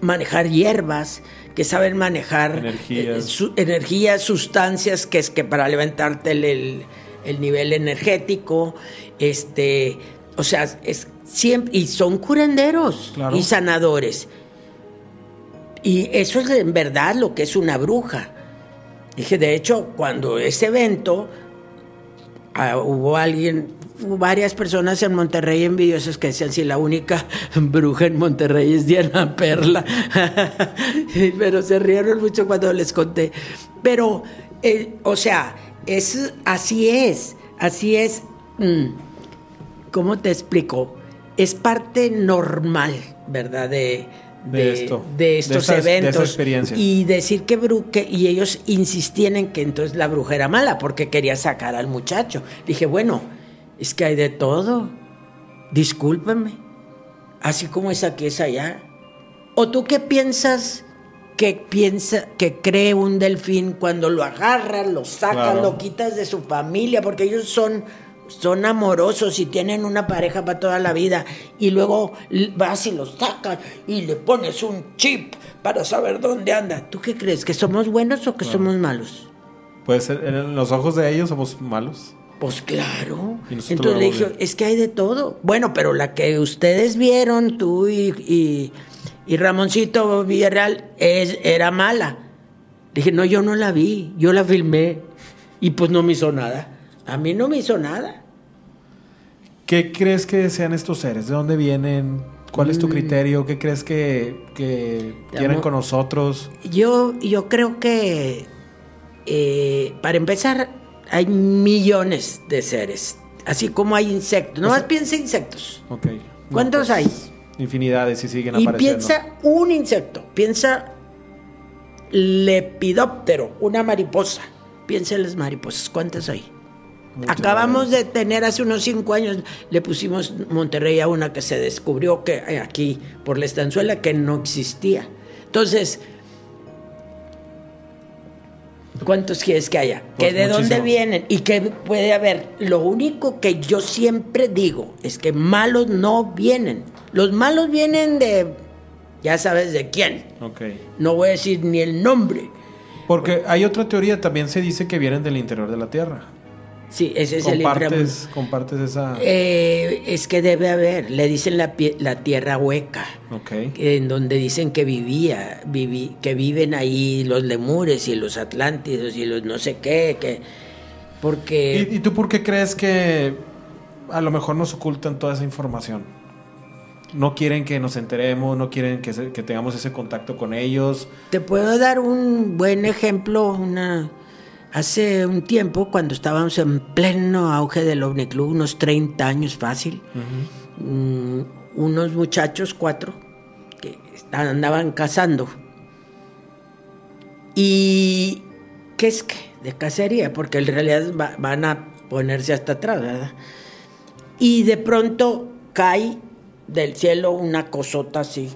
manejar hierbas, que saben manejar energías, eh, energías sustancias que es que para levantarte el, nivel energético, este, o sea, es siempre y son curanderos y sanadores. Y eso es en verdad lo que es una bruja. Dije, de hecho, cuando ese evento Ah, hubo alguien, varias personas en Monterrey envidiosas que decían si la única bruja en Monterrey es Diana Perla. Pero se rieron mucho cuando les conté. Pero, eh, o sea, es, así es, así es. Mm, ¿Cómo te explico? Es parte normal, ¿verdad? De, de, esto, de estos eventos. y decir que, bruque y ellos insistían en que entonces la bruja era mala porque quería sacar al muchacho. Dije, bueno, es que hay de todo. Discúlpeme. Así como es aquí, es allá. ¿O tú qué piensas que piensa, que cree un delfín cuando lo agarran, lo sacan, lo quitas de su familia? Porque ellos son son amorosos y tienen una pareja para toda la vida y luego vas y los sacas y le pones un chip para saber dónde anda. ¿Tú qué crees? ¿Que somos buenos o que somos malos? Puede ser, en los ojos de ellos somos malos. Pues claro. Entonces le dije, es que hay de todo. Bueno, pero la que ustedes vieron, tú y, y, Ramoncito Villarreal, es, era mala. Dije, no, yo no la vi, yo la filmé y pues no me hizo nada. A mí no me hizo nada. ¿Qué crees que sean estos seres? ¿De dónde vienen? ¿Cuál es tu mm. criterio? ¿Qué crees que, que quieren con nosotros? Yo, yo creo que, eh, para empezar, hay millones de seres, así como hay insectos. No más piensa insectos. ¿Cuántos hay? Infinidades y siguen Y apareciendo. piensa un insecto, piensa lepidóptero, una mariposa. Piensa en las mariposas, ¿cuántas hay? Muchas Acabamos de tener hace unos cinco años, le pusimos Monterrey a una que se descubrió que eh, aquí por la estanzuela que no existía. Entonces, ¿cuántos quieres que haya? Pues ¿Que de dónde vienen? ¿Y qué puede haber? Lo único que yo siempre digo es que malos no vienen. Los malos vienen de, ya sabes de quién. Ok. No voy a decir ni el nombre. Porque hay otra teoría, también se dice que vienen del interior de la Tierra. Sí, ese es el inframundo. Compartes, esa... Eh, es que debe haber, le dicen la, pie- la tierra hueca, ok. en donde dicen que vivía, vivi- que viven ahí los lemures y los atlántidos y los no sé qué, que porque ¿Y, y tú por qué crees que a lo mejor nos ocultan toda esa información? No quieren que nos enteremos, no quieren que, se- que tengamos ese contacto con ellos. te puedo dar un buen ejemplo, una hace un tiempo cuando estábamos en pleno auge del OVNI Club, unos 30 años fácil, mm, unos muchachos, cuatro, que andaban cazando. ¿Y qué es que? De cacería, porque en realidad va- van a ponerse hasta atrás, ¿verdad? Y de pronto cae del cielo una cosota así,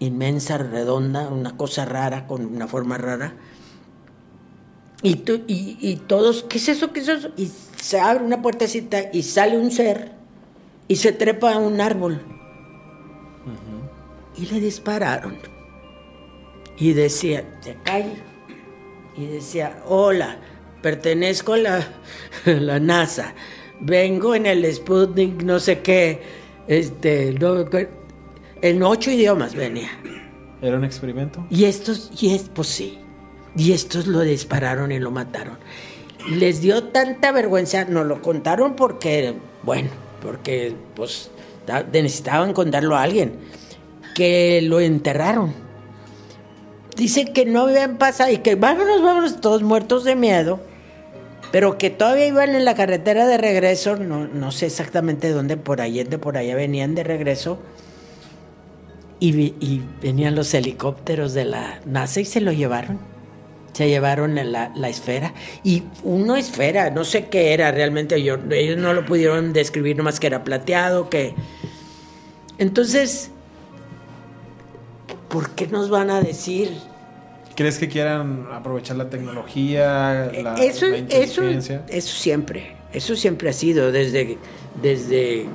inmensa, redonda, una cosa rara, con una forma rara. Y, tú- y, y todos, ¿qué es eso? ¿Qué es eso? Y se abre una puertecita y sale un ser y se trepa a un árbol. Y le dispararon. Y decía, se cae. Y decía, hola, pertenezco a la, la NASA. Vengo en el Sputnik, no sé qué. Este, no, en ocho idiomas venía. ¿Era un experimento? Y estos, y es, pues sí. Y estos lo dispararon y lo mataron. Les dio tanta vergüenza, nos lo contaron porque, bueno, porque pues necesitaban contarlo a alguien, que lo enterraron. Dice que no habían pasado y que vámonos, vámonos, todos muertos de miedo, pero que todavía iban en la carretera de regreso, no, no sé exactamente dónde, por allá, de por allá venían de regreso. Y, y venían los helicópteros de la NASA y se lo llevaron. Se llevaron la, la esfera. Y una esfera, no sé qué era realmente. Yo, ellos no lo pudieron describir, nomás que era plateado, que... Entonces, ¿por qué nos van a decir? ¿Crees que quieran aprovechar la tecnología, la, eso, la eso, inteligencia? eso siempre, eso siempre ha sido desde, desde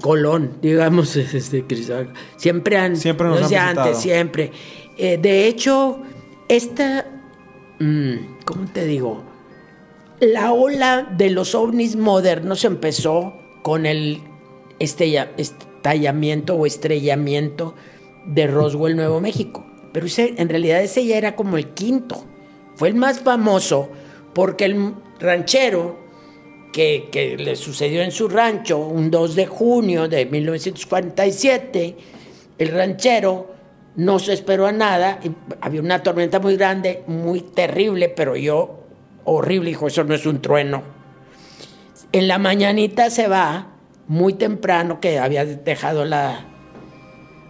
Colón, digamos, desde Cristóbal. Siempre han, Siempre nos desde han antes, siempre. Eh, de hecho, esta, mm, ¿cómo te digo? La ola de los ovnis modernos empezó con el estallamiento o estrellamiento de Roswell, Nuevo México. Pero en realidad ese ya era como el quinto. Fue el más famoso porque el ranchero que, que le sucedió en su rancho un 2 de junio de 1947, el ranchero no se esperó a nada, y había una tormenta muy grande, muy terrible, pero yo, horrible, dijo, eso no es un trueno. En la mañanita se va, muy temprano, que había dejado la,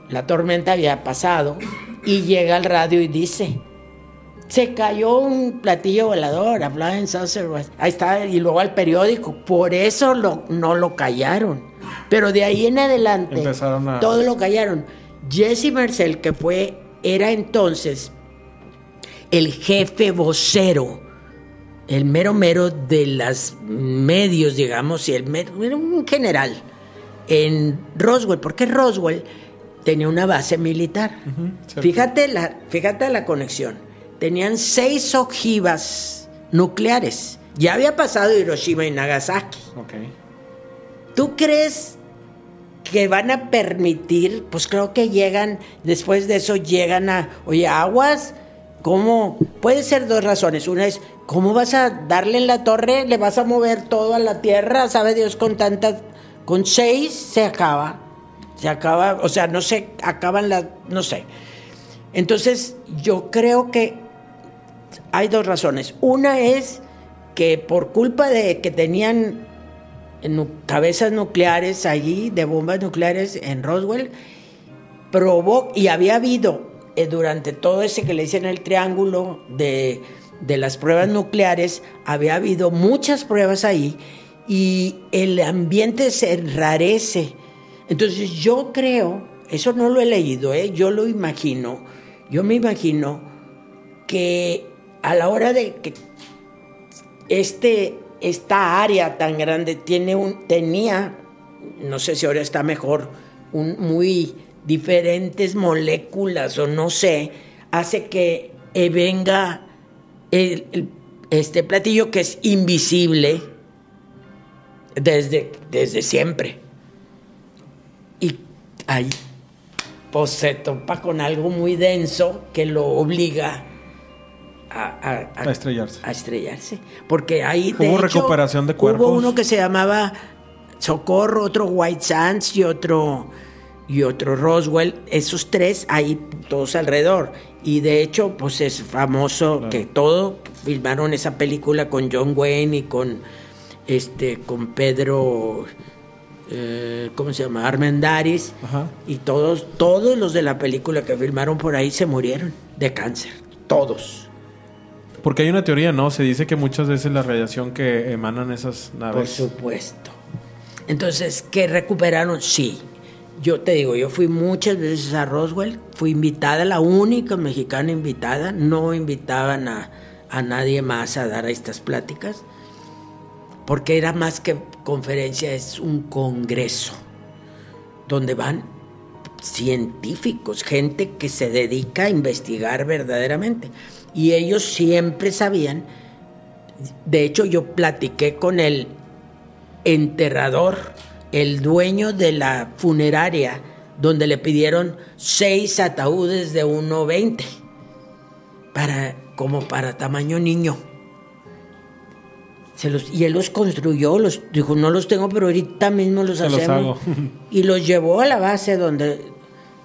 la tormenta, había pasado, y llega al radio y dice, se cayó un platillo volador, a Flying Saucer. Ahí está, y luego al periódico. Por eso lo- no lo callaron. Pero de ahí en adelante, Empezaron a- todo lo callaron. Jesse Mercel, que fue, era entonces el jefe vocero, el mero mero de los medios, digamos, y el mero, era un general en Roswell, porque Roswell tenía una base militar. fíjate, la, fíjate la conexión. Tenían seis ojivas nucleares. Ya había pasado Hiroshima y Nagasaki. ¿Tú crees que van a permitir? Pues creo que llegan, después de eso llegan a, oye, aguas, ¿cómo? Puede ser dos razones. Una es, ¿cómo vas a darle en la torre? ¿Le vas a mover todo a la tierra? ¿Sabe Dios con tantas? Con seis se acaba. Se acaba, o sea, no se acaban las, no sé. Entonces, yo creo que hay dos razones. Una es que por culpa de que tenían cabezas nucleares allí, de bombas nucleares en Roswell, probó, y había habido eh, durante todo ese que le dicen el triángulo de, de las pruebas nucleares, había habido muchas pruebas ahí y el ambiente se enrarece. Entonces yo creo, eso no lo he leído, ¿eh? yo lo imagino, yo me imagino que a la hora de que este, esta área tan grande tiene un, tenía, no sé si ahora está mejor, un, muy diferentes moléculas o no sé, hace que eh, venga este platillo que es invisible desde, desde siempre. Y ahí pues se topa con algo muy denso que lo obliga a, a- A estrellarse. a estrellarse. Porque ahí de Hubo hecho, recuperación de cuerpos. Hubo uno que se llamaba Socorro, otro White Sands y otro y otro Roswell. Esos tres ahí todos alrededor. Y de hecho, pues es famoso que todo filmaron esa película con John Wayne y con este con Pedro eh, ¿cómo se llama? Armendaris Ajá. y todos todos los de la película que filmaron por ahí se murieron de cáncer, todos. Porque hay una teoría, ¿no? Se dice que muchas veces la radiación que emanan esas Por naves. supuesto. Entonces, ¿qué recuperaron? Sí. Yo te digo, yo fui muchas veces a Roswell, fui invitada, la única mexicana invitada, no invitaban a, a nadie más a dar estas pláticas, porque era más que conferencia, es un congreso, donde van científicos, gente que se dedica a investigar verdaderamente. Y ellos siempre sabían, de hecho yo platiqué con el enterrador, el dueño de la funeraria, donde le pidieron seis ataúdes de 1.20 para como para tamaño niño. Se los, y él los construyó, los dijo, no los tengo, pero ahorita mismo los Se los hacemos. hago. y los llevó a la base donde,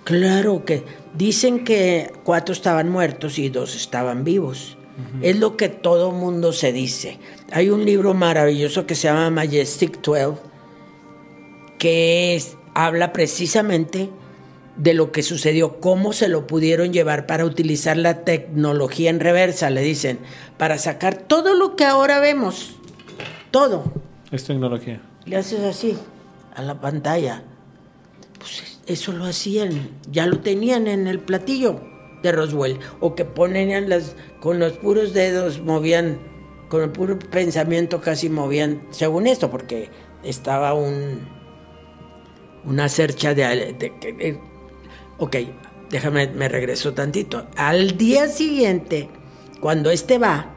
claro que dicen que cuatro estaban muertos y dos estaban vivos. Es lo que todo mundo se dice. Hay un libro maravilloso que se llama Majestic 12, que es- habla precisamente de lo que sucedió, cómo se lo pudieron llevar para utilizar la tecnología en reversa, le dicen, para sacar todo lo que ahora vemos, todo. Es tecnología. Le haces así a la pantalla. Pues eso lo hacían, ya lo tenían en el platillo de Roswell. O que ponían las, con los puros dedos, movían, con el puro pensamiento casi movían, según esto, porque estaba un, una cercha de... de- ok, déjame, me regreso tantito. Al día siguiente, cuando este va,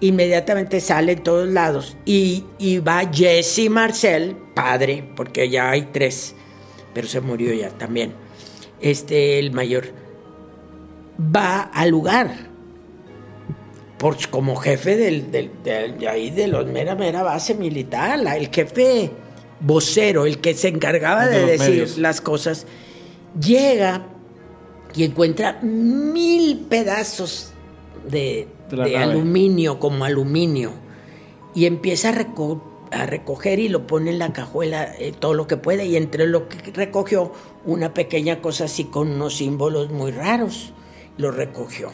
inmediatamente sale en todos lados y, y va Jesse Marcel, padre, porque ya hay tres, pero se murió ya también. Este, el mayor, va al lugar por, como jefe del, del- del- de ahí de los mera mera base militar, la- el jefe vocero, el que se encargaba De decir medios. las cosas, llega y encuentra mil pedazos de, aluminio, como aluminio, y empieza a, reco- a recoger y lo pone en la cajuela eh, todo lo que puede, y entre lo que recogió, una pequeña cosa así con unos símbolos muy raros, lo recogió,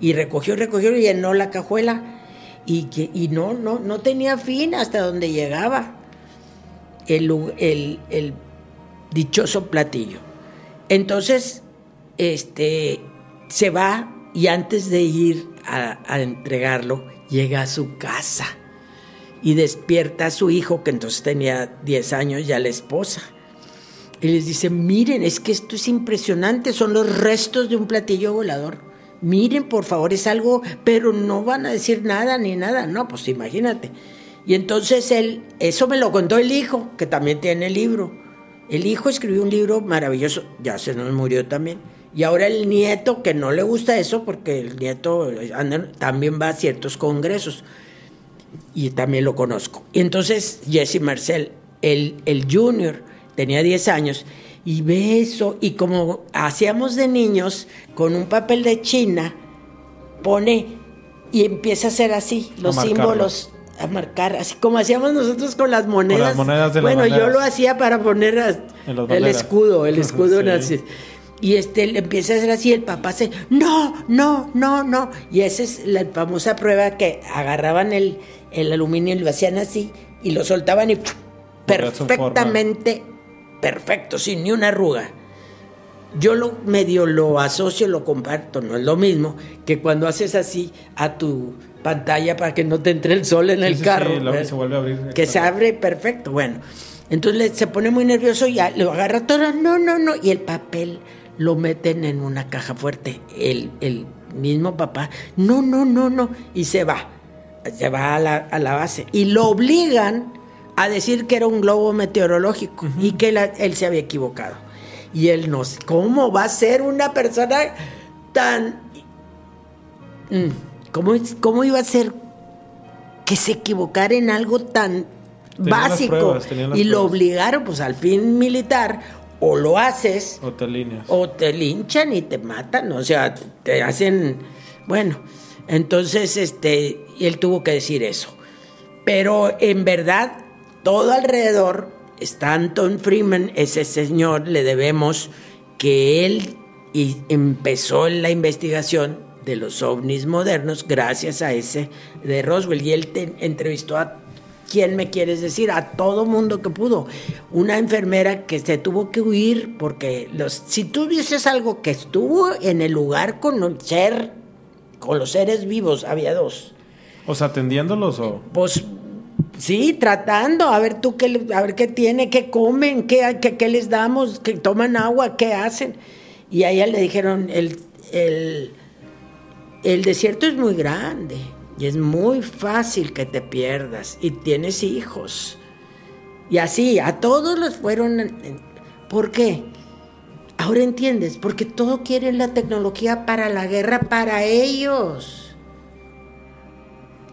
y recogió, recogió, y llenó la cajuela, y, que, y no, no, no tenía fin hasta donde llegaba el, el- el dichoso platillo. Entonces, este, se va y antes de ir a entregarlo, llega a su casa y despierta a su hijo, que entonces tenía 10 años, ya la esposa. Y les dice, miren, es que esto es impresionante, son los restos de un platillo volador. Miren, por favor, es algo, pero no van a decir nada ni nada. No, pues imagínate. Y entonces él, eso me lo contó el hijo, que también tiene el libro. El hijo escribió un libro maravilloso, ya se nos murió también. Y ahora el nieto, que no le gusta eso, porque el nieto anda- también va a ciertos congresos y también lo conozco. Y entonces Jesse Marcel, el, el junior, tenía 10 años y ve eso y como hacíamos de niños, con un papel de China, pone y empieza a hacer así, los símbolos a marcar, así como hacíamos nosotros con las monedas. las monedas de las bueno, yo lo hacía para poner a- el escudo, el escudo Sí. nazi. Y este le empieza a hacer así, el papá se, no, no, no, no. Y esa es la famosa prueba que agarraban el, el aluminio y lo hacían así y lo soltaban y perfectamente, perfecto, sin ni una arruga. Yo lo medio lo asocio, lo comparto, no es lo mismo que cuando haces así a tu pantalla para que no te entre el sol en Sí, el sí, carro. luego ¿verdad? se vuelve a abrir. Que se abre perfecto, bueno. Entonces se pone muy nervioso y lo agarra todo, no, no, no, y el papel lo meten en una caja fuerte. El, el mismo papá, no, no, no, no, y se va, se va a la, a la base. Y lo obligan a decir que era un globo meteorológico y que la- él se había equivocado. Y él no, ¿cómo va a ser una persona tan... Mm, ¿Cómo, ¿Cómo iba a ser que se equivocara en algo tan Tenían básico? pruebas, y lo obligaron, pues al fin militar, o lo haces, O te alineas. o te linchan y te matan, o sea, te hacen, bueno, entonces este, él tuvo que decir eso. Pero en verdad, todo alrededor está Anton Freeman, ese señor, le debemos que él empezó la investigación de los ovnis modernos gracias a ese de Roswell. Y él te entrevistó a ¿Quién me quieres decir? A todo mundo que pudo. Una enfermera que se tuvo que huir porque los, si tú dices algo que estuvo en el lugar con el ser, con los seres vivos, había dos. O sea, atendiéndolos o. Pues sí, tratando, a ver tú qué, a ver qué tiene, qué comen, qué, qué, qué les damos, que toman agua, qué hacen. Y a ella le dijeron, el, el, el desierto es muy grande y es muy fácil que te pierdas. Y tienes hijos. Y así, a todos los fueron... ¿Por qué? Ahora entiendes, porque todo quieren la tecnología para la guerra, para ellos.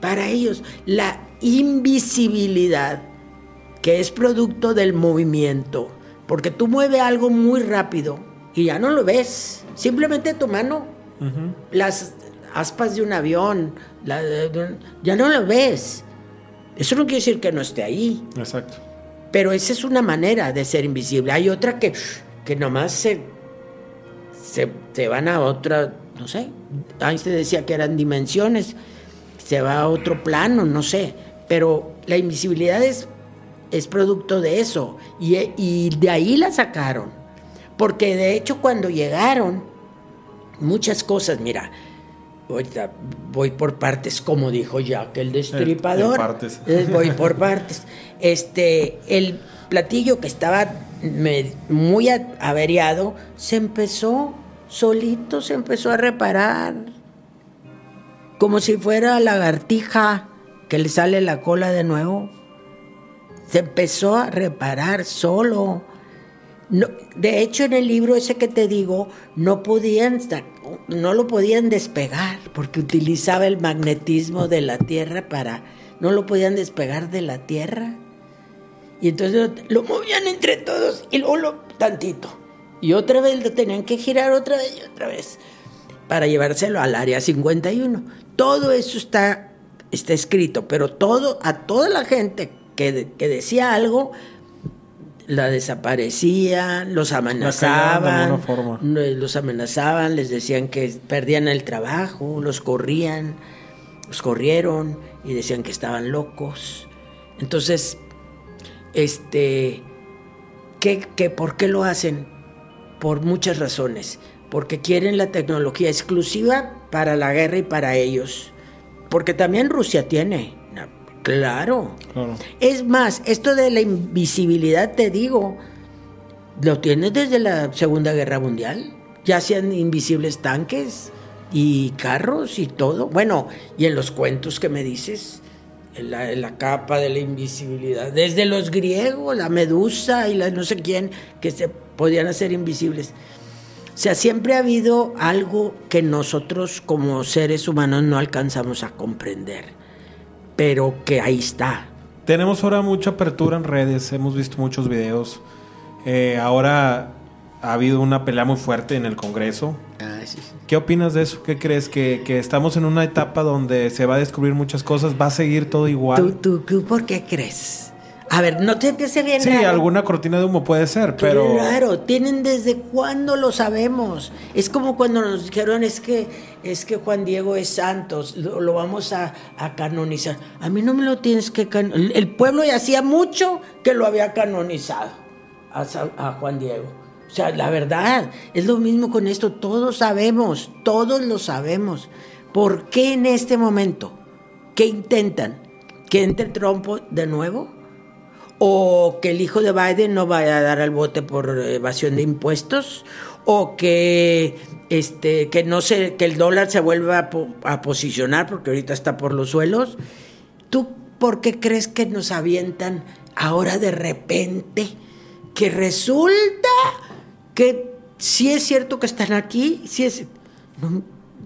Para ellos. La invisibilidad que es producto del movimiento, porque tú mueves algo muy rápido y ya no lo ves, simplemente tu mano, las aspas de un avión, la- ya no lo ves. Eso no quiere decir que no esté ahí, Exacto. pero esa es una manera de ser invisible. Hay otra que, que nomás se, se, se van a otra, no sé, Einstein decía que eran dimensiones, se va a otro plano, no sé, pero la invisibilidad es, es producto de eso y, y de ahí la sacaron. Porque de hecho cuando llegaron, muchas cosas, mira, ahorita voy por partes, como dijo Jack el destripador. en partes. Eh, voy por partes. Este, el platillo que estaba me- muy averiado se empezó solito, se empezó a reparar. Como si fuera lagartija que le sale la cola de nuevo. Se empezó a reparar solo. No, de hecho, en el libro ese que te digo, no podían, no lo podían despegar porque utilizaba el magnetismo de la Tierra para, no lo podían despegar de la Tierra. Y entonces lo, lo movían entre todos y luego lo tantito. Y otra vez lo tenían que girar otra vez y otra vez para llevárselo al área 51. Todo eso está, está escrito, pero todo, a toda la gente que, que decía algo, la desaparecían, los amenazaban, alguna forma. no, los amenazaban, les decían que perdían el trabajo, los corrían, los corrieron y decían que estaban locos. Entonces, este, ¿qué, qué, ¿por qué lo hacen? Por muchas razones. Porque quieren la tecnología exclusiva para la guerra y para ellos. Porque también Rusia tiene. Claro. Claro. Es más, esto de la invisibilidad, te digo, lo tienes desde la Segunda Guerra Mundial. Ya hacían invisibles tanques y carros y todo. Bueno, y en los cuentos que me dices, en la, en la capa de la invisibilidad. Desde los griegos, la medusa y la no sé quién, que se podían hacer invisibles. O sea, siempre ha habido algo que nosotros como seres humanos no alcanzamos a comprender, pero que ahí está. Tenemos ahora mucha apertura en redes, hemos visto muchos videos. Eh, ahora ha habido una pelea muy fuerte en el Congreso. Ah, Ay, sí, sí. ¿Qué opinas de eso? ¿Qué crees? ¿Que, que estamos en una etapa donde se va a descubrir muchas cosas? ¿Va a seguir todo igual? ¿Tú, tú, tú por qué crees? A ver, no te empiece bien. sí, raro? alguna cortina de humo puede ser, pero... Claro, tienen desde cuándo lo sabemos. Es como cuando nos dijeron es que es que Juan Diego es santos, lo, lo vamos a, a canonizar. A mí no me lo tienes que canonizar. El pueblo ya hacía mucho que lo había canonizado a, a Juan Diego. O sea, la verdad, es lo mismo con esto. Todos sabemos, todos lo sabemos. ¿Por qué en este momento? ¿Qué intentan? ¿Que entre Trump de nuevo? O que el hijo de Biden no vaya a dar al bote por evasión de impuestos o que este que no se que el dólar se vuelva a, po- a posicionar porque ahorita está por los suelos. Tú por qué crees que nos avientan ahora de repente que resulta que sí es cierto que están aquí sí es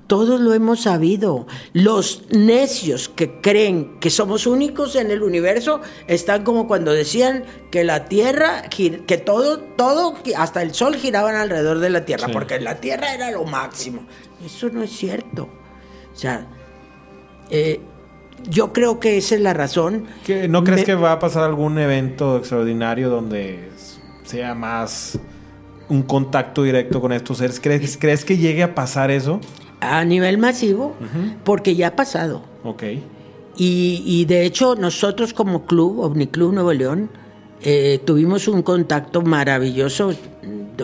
todos lo hemos sabido. Los necios que creen que somos únicos en el universo están como cuando decían que la Tierra, que todo, todo, hasta el Sol giraban alrededor de la Tierra, Sí. porque la Tierra era lo máximo. Eso no es cierto. O sea, eh, yo creo que esa es la razón. ¿Qué- ¿No crees Me- que va a pasar algún evento extraordinario donde sea más un contacto directo con estos seres? ¿Crees, ¿crees que llegue a pasar eso? A nivel masivo, porque ya ha pasado. Ok. Y, y de hecho nosotros como club, Omniclub Nuevo León, eh, tuvimos un contacto maravilloso.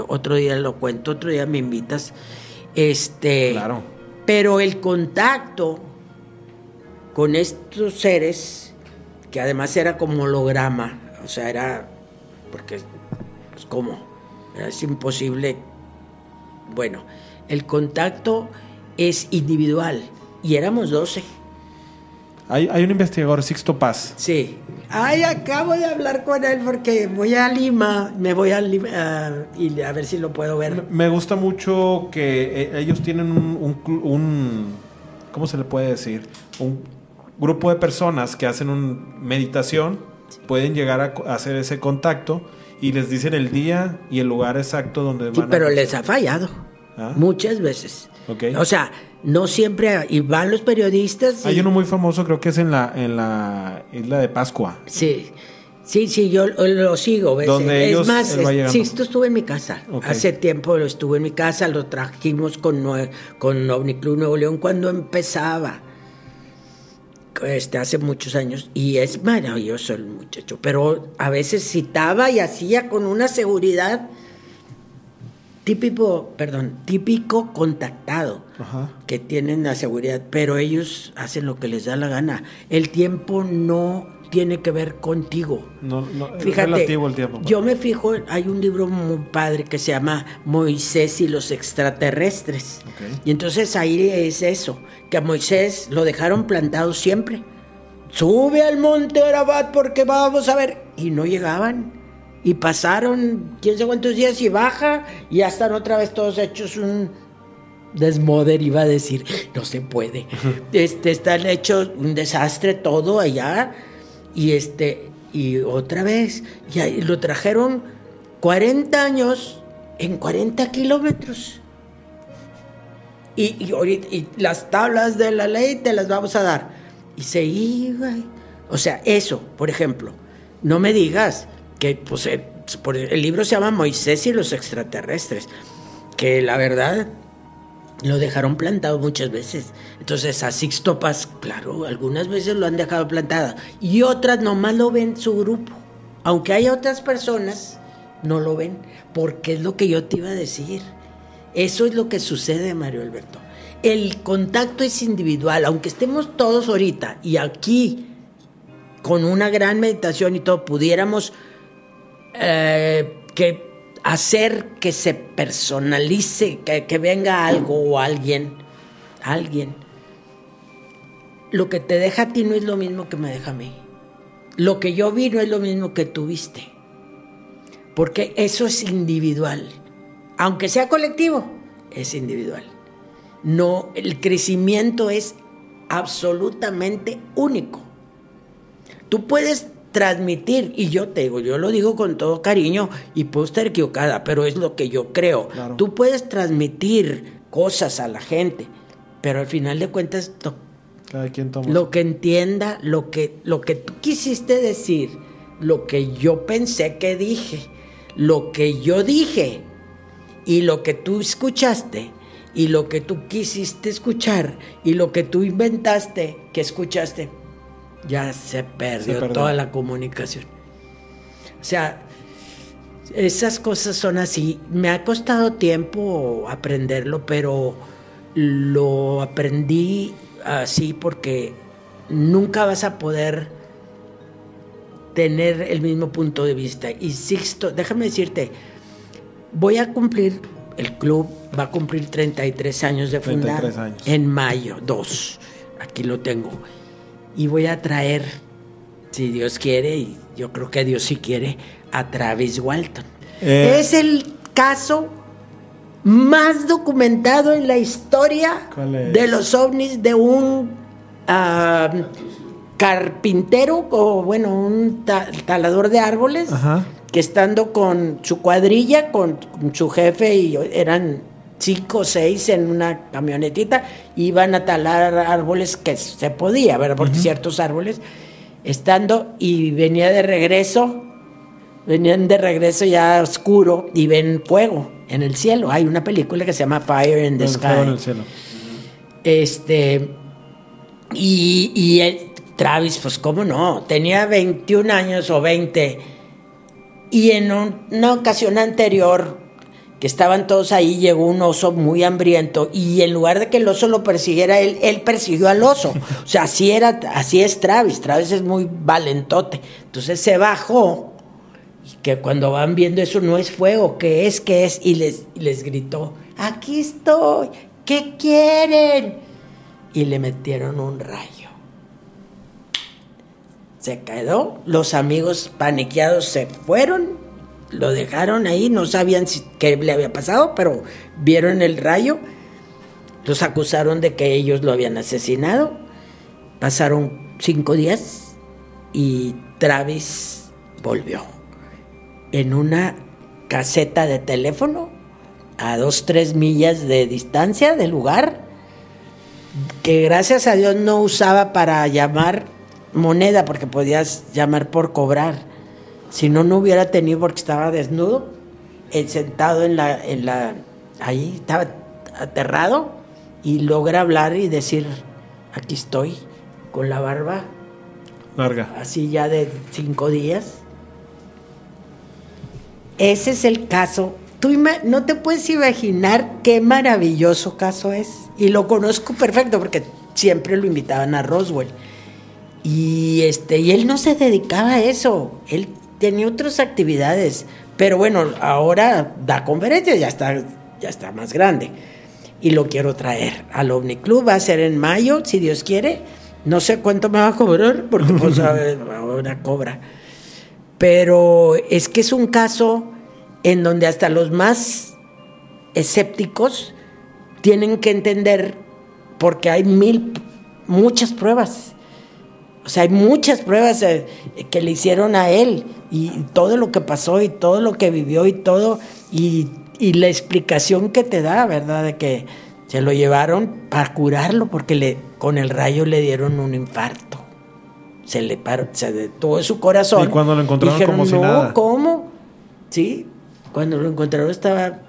Otro día lo cuento, otro día me invitas. Este, Claro. Pero el contacto con estos seres, que además era como holograma, o sea, era, porque, pues cómo, es imposible. Bueno, el contacto es individual y éramos 12. Hay, hay un investigador, Sixto Paz. Sí. Ay, acabo de hablar con él porque voy a Lima. Me voy a Lima ah, y a ver si lo puedo ver. Me gusta mucho que eh, ellos tienen un, un clu- un- ¿cómo se le puede decir? Un grupo de personas que hacen un meditación, pueden llegar a, hacer ese contacto y les dicen el día y el lugar exacto donde Sí, van a- pero les ha fallado. Ah. Muchas veces. Ok. O sea, no siempre. Y van los periodistas. y- Hay uno muy famoso, creo que es en la, en la isla de Pascua. Sí. Sí, sí, yo lo sigo. ¿ves? Donde es ellos- más, es- sí, esto estuvo en mi casa. Hace tiempo lo estuvo en mi casa, lo trajimos con, con Omniclub Nuevo León cuando empezaba. Este, hace muchos años. Y es maravilloso el muchacho. Pero a veces citaba y hacía con una seguridad típico, perdón, típico contactado Ajá. que tienen la seguridad, pero ellos hacen lo que les da la gana. El tiempo no tiene que ver contigo. No, no, es Fíjate, relativo el tiempo. yo me fijo, hay un libro muy padre que se llama Moisés y los extraterrestres. Ok. Y entonces ahí es eso, que a Moisés lo dejaron plantado siempre. Sube al monte Arabat porque vamos a ver. Y no llegaban. Y pasaron quién sabe cuántos días y baja. Y ya están otra vez todos hechos un desmoder, iba a decir. No se puede. Este, están hechos un desastre todo allá. Y este, y otra vez. Y ahí lo trajeron 40 años en 40 kilómetros. Y, y, y las tablas de la ley te las vamos a dar. Y se iba. O sea, eso, por ejemplo. No me digas que pues, eh, el libro se llama Moisés y los extraterrestres. Que la verdad lo dejaron plantado muchas veces. Entonces a Sixto Paz, claro, algunas veces lo han dejado plantado. Y otras nomás lo ven su grupo. Aunque hay otras personas, no lo ven. Porque es lo que yo te iba a decir. Eso es lo que sucede, Mario Alberto. El contacto es individual, aunque estemos todos ahorita y aquí con una gran meditación y todo pudiéramos eh, que hacer que se personalice, que, que venga algo o alguien, alguien. Lo que te deja a ti no es lo mismo que me deja a mí. Lo que yo vi no es lo mismo que tú viste. Porque eso es individual. Aunque sea colectivo, es individual. No, el crecimiento es absolutamente único. Tú puedes transmitir, y yo te digo, yo lo digo con todo cariño y puedo estar equivocada, pero es lo que yo creo. Claro. Tú puedes transmitir cosas a la gente, pero al final de cuentas lo, Cada quien toma. lo que entienda, lo que, lo que tú quisiste decir, lo que yo pensé que dije, lo que yo dije y lo que tú escuchaste y lo que tú quisiste escuchar y lo que tú inventaste que escuchaste, ya se perdió, Se perdió. toda la comunicación. O sea, esas cosas son así. Me ha costado tiempo aprenderlo, pero lo aprendí así porque nunca vas a poder tener el mismo punto de vista. Y Sixto, déjame decirte, voy a cumplir, el club va a cumplir 33 años de fundar 33 años. en mayo, 2. Aquí lo tengo. Y voy a traer, si Dios quiere, y yo creo que Dios sí quiere, a Travis Walton. Eh. Es el caso más documentado en la historia de los ovnis de un ah, carpintero o bueno, un ta- talador de árboles Ajá. que estando con su cuadrilla, con, con su jefe y eran cinco o seis en una camionetita, iban a talar árboles que se podía, ¿verdad? Porque ciertos árboles, estando y venía de regreso, venían de regreso ya oscuro y ven fuego en el cielo. Hay una película que se llama Fire in the El fuego en Sky. el cielo. Este. Y, y el- Travis, pues, ¿cómo no? Tenía 21 años o 20. Y en un- una ocasión anterior, que estaban todos ahí, llegó un oso muy hambriento. Y en lugar de que el oso lo persiguiera, él, él persiguió al oso. O sea, así, era, así es Travis. Travis es muy valentote. Entonces se bajó. Y que cuando van viendo eso no es fuego, que es, que es, y les, les gritó, aquí estoy, ¿qué quieren? Y le metieron un rayo. Se quedó, los amigos paniqueados se fueron, lo dejaron ahí, no sabían si- qué le había pasado, pero vieron el rayo, los acusaron de que ellos lo habían asesinado, pasaron cinco días y Travis volvió en una caseta de teléfono a dos, tres millas de distancia del lugar, que gracias a Dios no usaba para llamar moneda, porque podías llamar por cobrar. Si no, no hubiera tenido porque estaba desnudo, eh, sentado en la, en la, ahí estaba aterrado y logra hablar y decir, aquí estoy, con la barba Larga. así ya de cinco días. Ese es el caso. Tú no te puedes imaginar qué maravilloso caso es. Y lo conozco perfecto porque siempre lo invitaban a Roswell. Y este, y él no se dedicaba a eso. Él tenía otras actividades. Pero bueno, ahora da conferencias, ya está, ya está más grande. Y lo quiero traer al OVNI Club. Va a ser en mayo, si Dios quiere. No sé cuánto me va a cobrar, porque pues ahora cobra. Pero es que es un caso en donde hasta los más escépticos tienen que entender porque hay mil, muchas pruebas. O sea, hay muchas pruebas eh, que le hicieron a él y todo lo que pasó y todo lo que vivió y todo y, y la explicación que te da, ¿verdad? De que se lo llevaron para curarlo porque le, con el rayo le dieron un infarto. Se le paró, se detuvo su corazón. Y cuando lo encontraron Dijeron, como si no, nada". ¿cómo? Sí, cuando lo encontraron estaba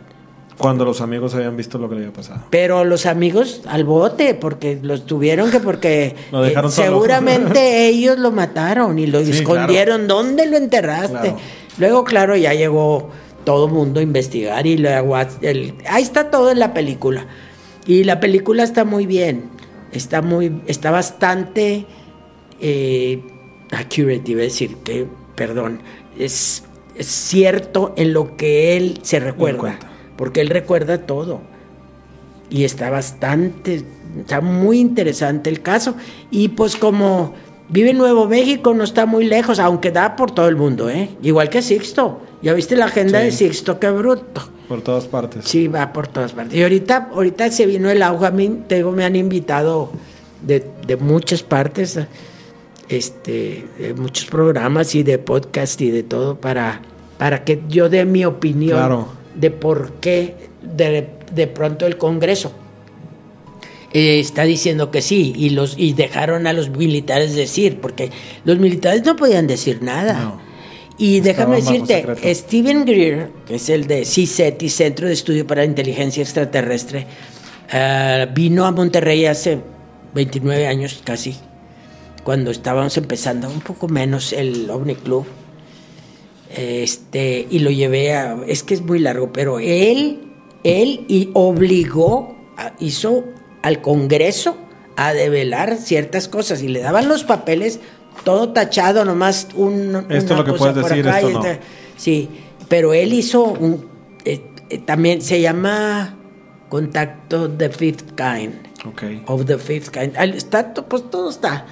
Cuando los amigos habían visto lo que le había pasado. pero los amigos al bote, porque los tuvieron que, porque Lo dejaron eh, seguramente ellos lo mataron y lo Sí, escondieron. ¿Dónde lo enterraste? Claro. Luego, claro, ya llegó todo mundo a investigar y luego el- ahí está todo en la película. Y la película está muy bien, está muy, está bastante eh, accurate, iba a decir que, perdón, es, es cierto en lo que él se recuerda. Porque él recuerda todo. Y está bastante, está muy interesante el caso. Y pues como vive en Nuevo México, no está muy lejos, aunque da por todo el mundo, ¿eh? Igual que Sixto. ¿Ya viste la agenda Sí. de Sixto? Qué bruto. Por todas partes. Sí, va por todas partes. Y ahorita, ahorita se vino el auge. A mí, te digo, me han invitado de, de muchas partes, este, de muchos programas y de podcast y de todo para, para que yo dé mi opinión Claro. De por qué de de pronto el Congreso eh, está diciendo que sí y los y dejaron a los militares decir porque los militares no podían decir nada. No. Y déjame decirte. Steven Greer, que es el de CISET y Centro de Estudio para Inteligencia Extraterrestre, ah, vino a Monterrey hace 29 años casi, cuando estábamos empezando, un poco menos el OVNI Club. Este, y lo llevé a. Es que es muy largo, pero él, él y obligó, a- hizo al Congreso a develar ciertas cosas y le daban los papeles todo tachado, nomás un. Esto es lo que puedes decir, acá esto no. esta- Sí, pero él hizo un. eh, eh, también se llama Contacto the Fifth Kind. Ok. Of the Fifth Kind. Está, pues todo está.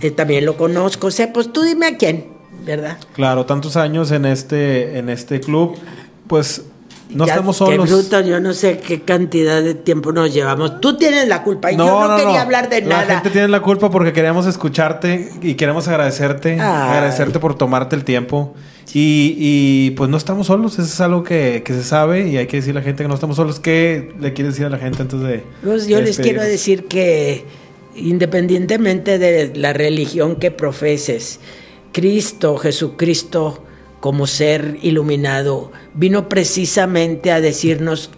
Eh, también lo conozco. O sea, pues tú dime a quién, ¿verdad? Claro, tantos años en este, en este club, pues no Ya, estamos Qué solos. bruto, yo no sé qué cantidad de tiempo nos llevamos. Tú tienes la culpa. y No, yo no, no, quería no. hablar de La nada. gente tiene la culpa porque queríamos escucharte y queremos agradecerte, Ay. agradecerte por tomarte el tiempo. Y, y, pues no estamos solos, eso es algo que, que se sabe y hay que decirle a la gente que no estamos solos. ¿Qué le quieres decir a la gente antes de... Pues yo de les quiero decir que independientemente de la religión que profeses, Cristo, Jesucristo, como ser iluminado, vino precisamente a decirnos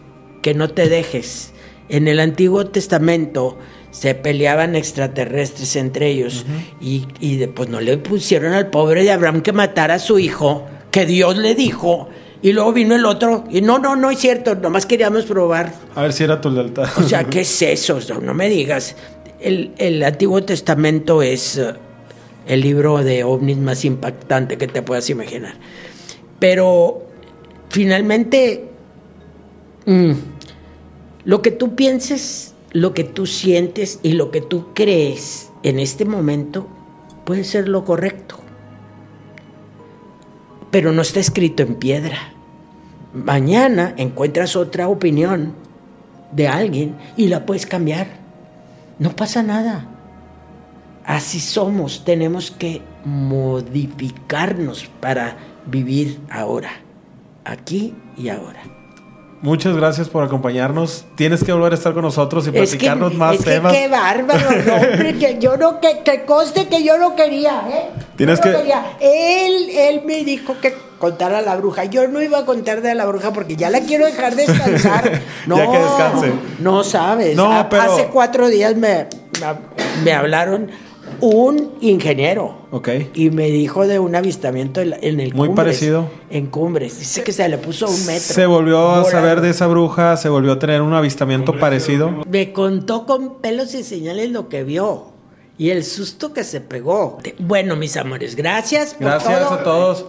que no te dejes. En el Antiguo Testamento se peleaban extraterrestres entre ellos y, pues no le pusieron al pobre de Abraham que matara a su hijo, que Dios le dijo. Y luego vino el otro y no, no, no es cierto, nomás queríamos probar A ver si era tu lealtad. o sea, ¿qué es eso? No, no me digas. El, el Antiguo Testamento es eh, el libro de ovnis más impactante que te puedas imaginar. Pero finalmente, mm, lo que tú pienses, lo que tú sientes y lo que tú crees en este momento puede ser lo correcto. Pero no está escrito en piedra. Mañana encuentras otra opinión de alguien y la puedes cambiar. No pasa nada. Así somos. Tenemos que modificarnos para vivir ahora. Aquí y ahora. Muchas gracias por acompañarnos. Tienes que volver a estar con nosotros y Es que, platicarnos más es que temas. qué bárbaro, no, hombre, que yo no, que, que conste que yo no quería, ¿eh? Tienes Yo no que- quería. Él, él me dijo que contara a la bruja. Yo no iba a contar de la bruja porque ya la quiero dejar descansar. No, Ya que descanse. No sabes. No, Ha- pero- Hace cuatro días me, me hablaron un ingeniero. Ok. Y me dijo de un avistamiento en, el Muy Cumbres, parecido. En Cumbres. Dice que se le puso un metro. Se volvió a Volando. saber de esa bruja, se volvió a tener un avistamiento parecido. Me contó con pelos y señales lo que vio y el susto que se pegó. Bueno, mis amores, gracias. por Gracias todo. a todos.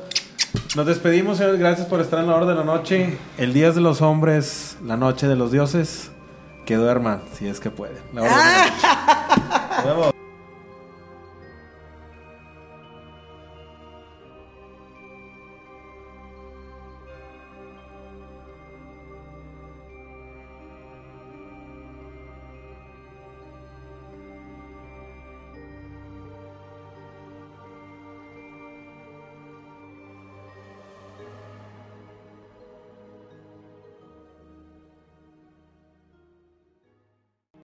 Nos despedimos, señores. Gracias por estar en la hora de la noche. El día de los hombres, la noche de los dioses. Que duerman, si es que pueden. La hora de la noche. Nos vemos.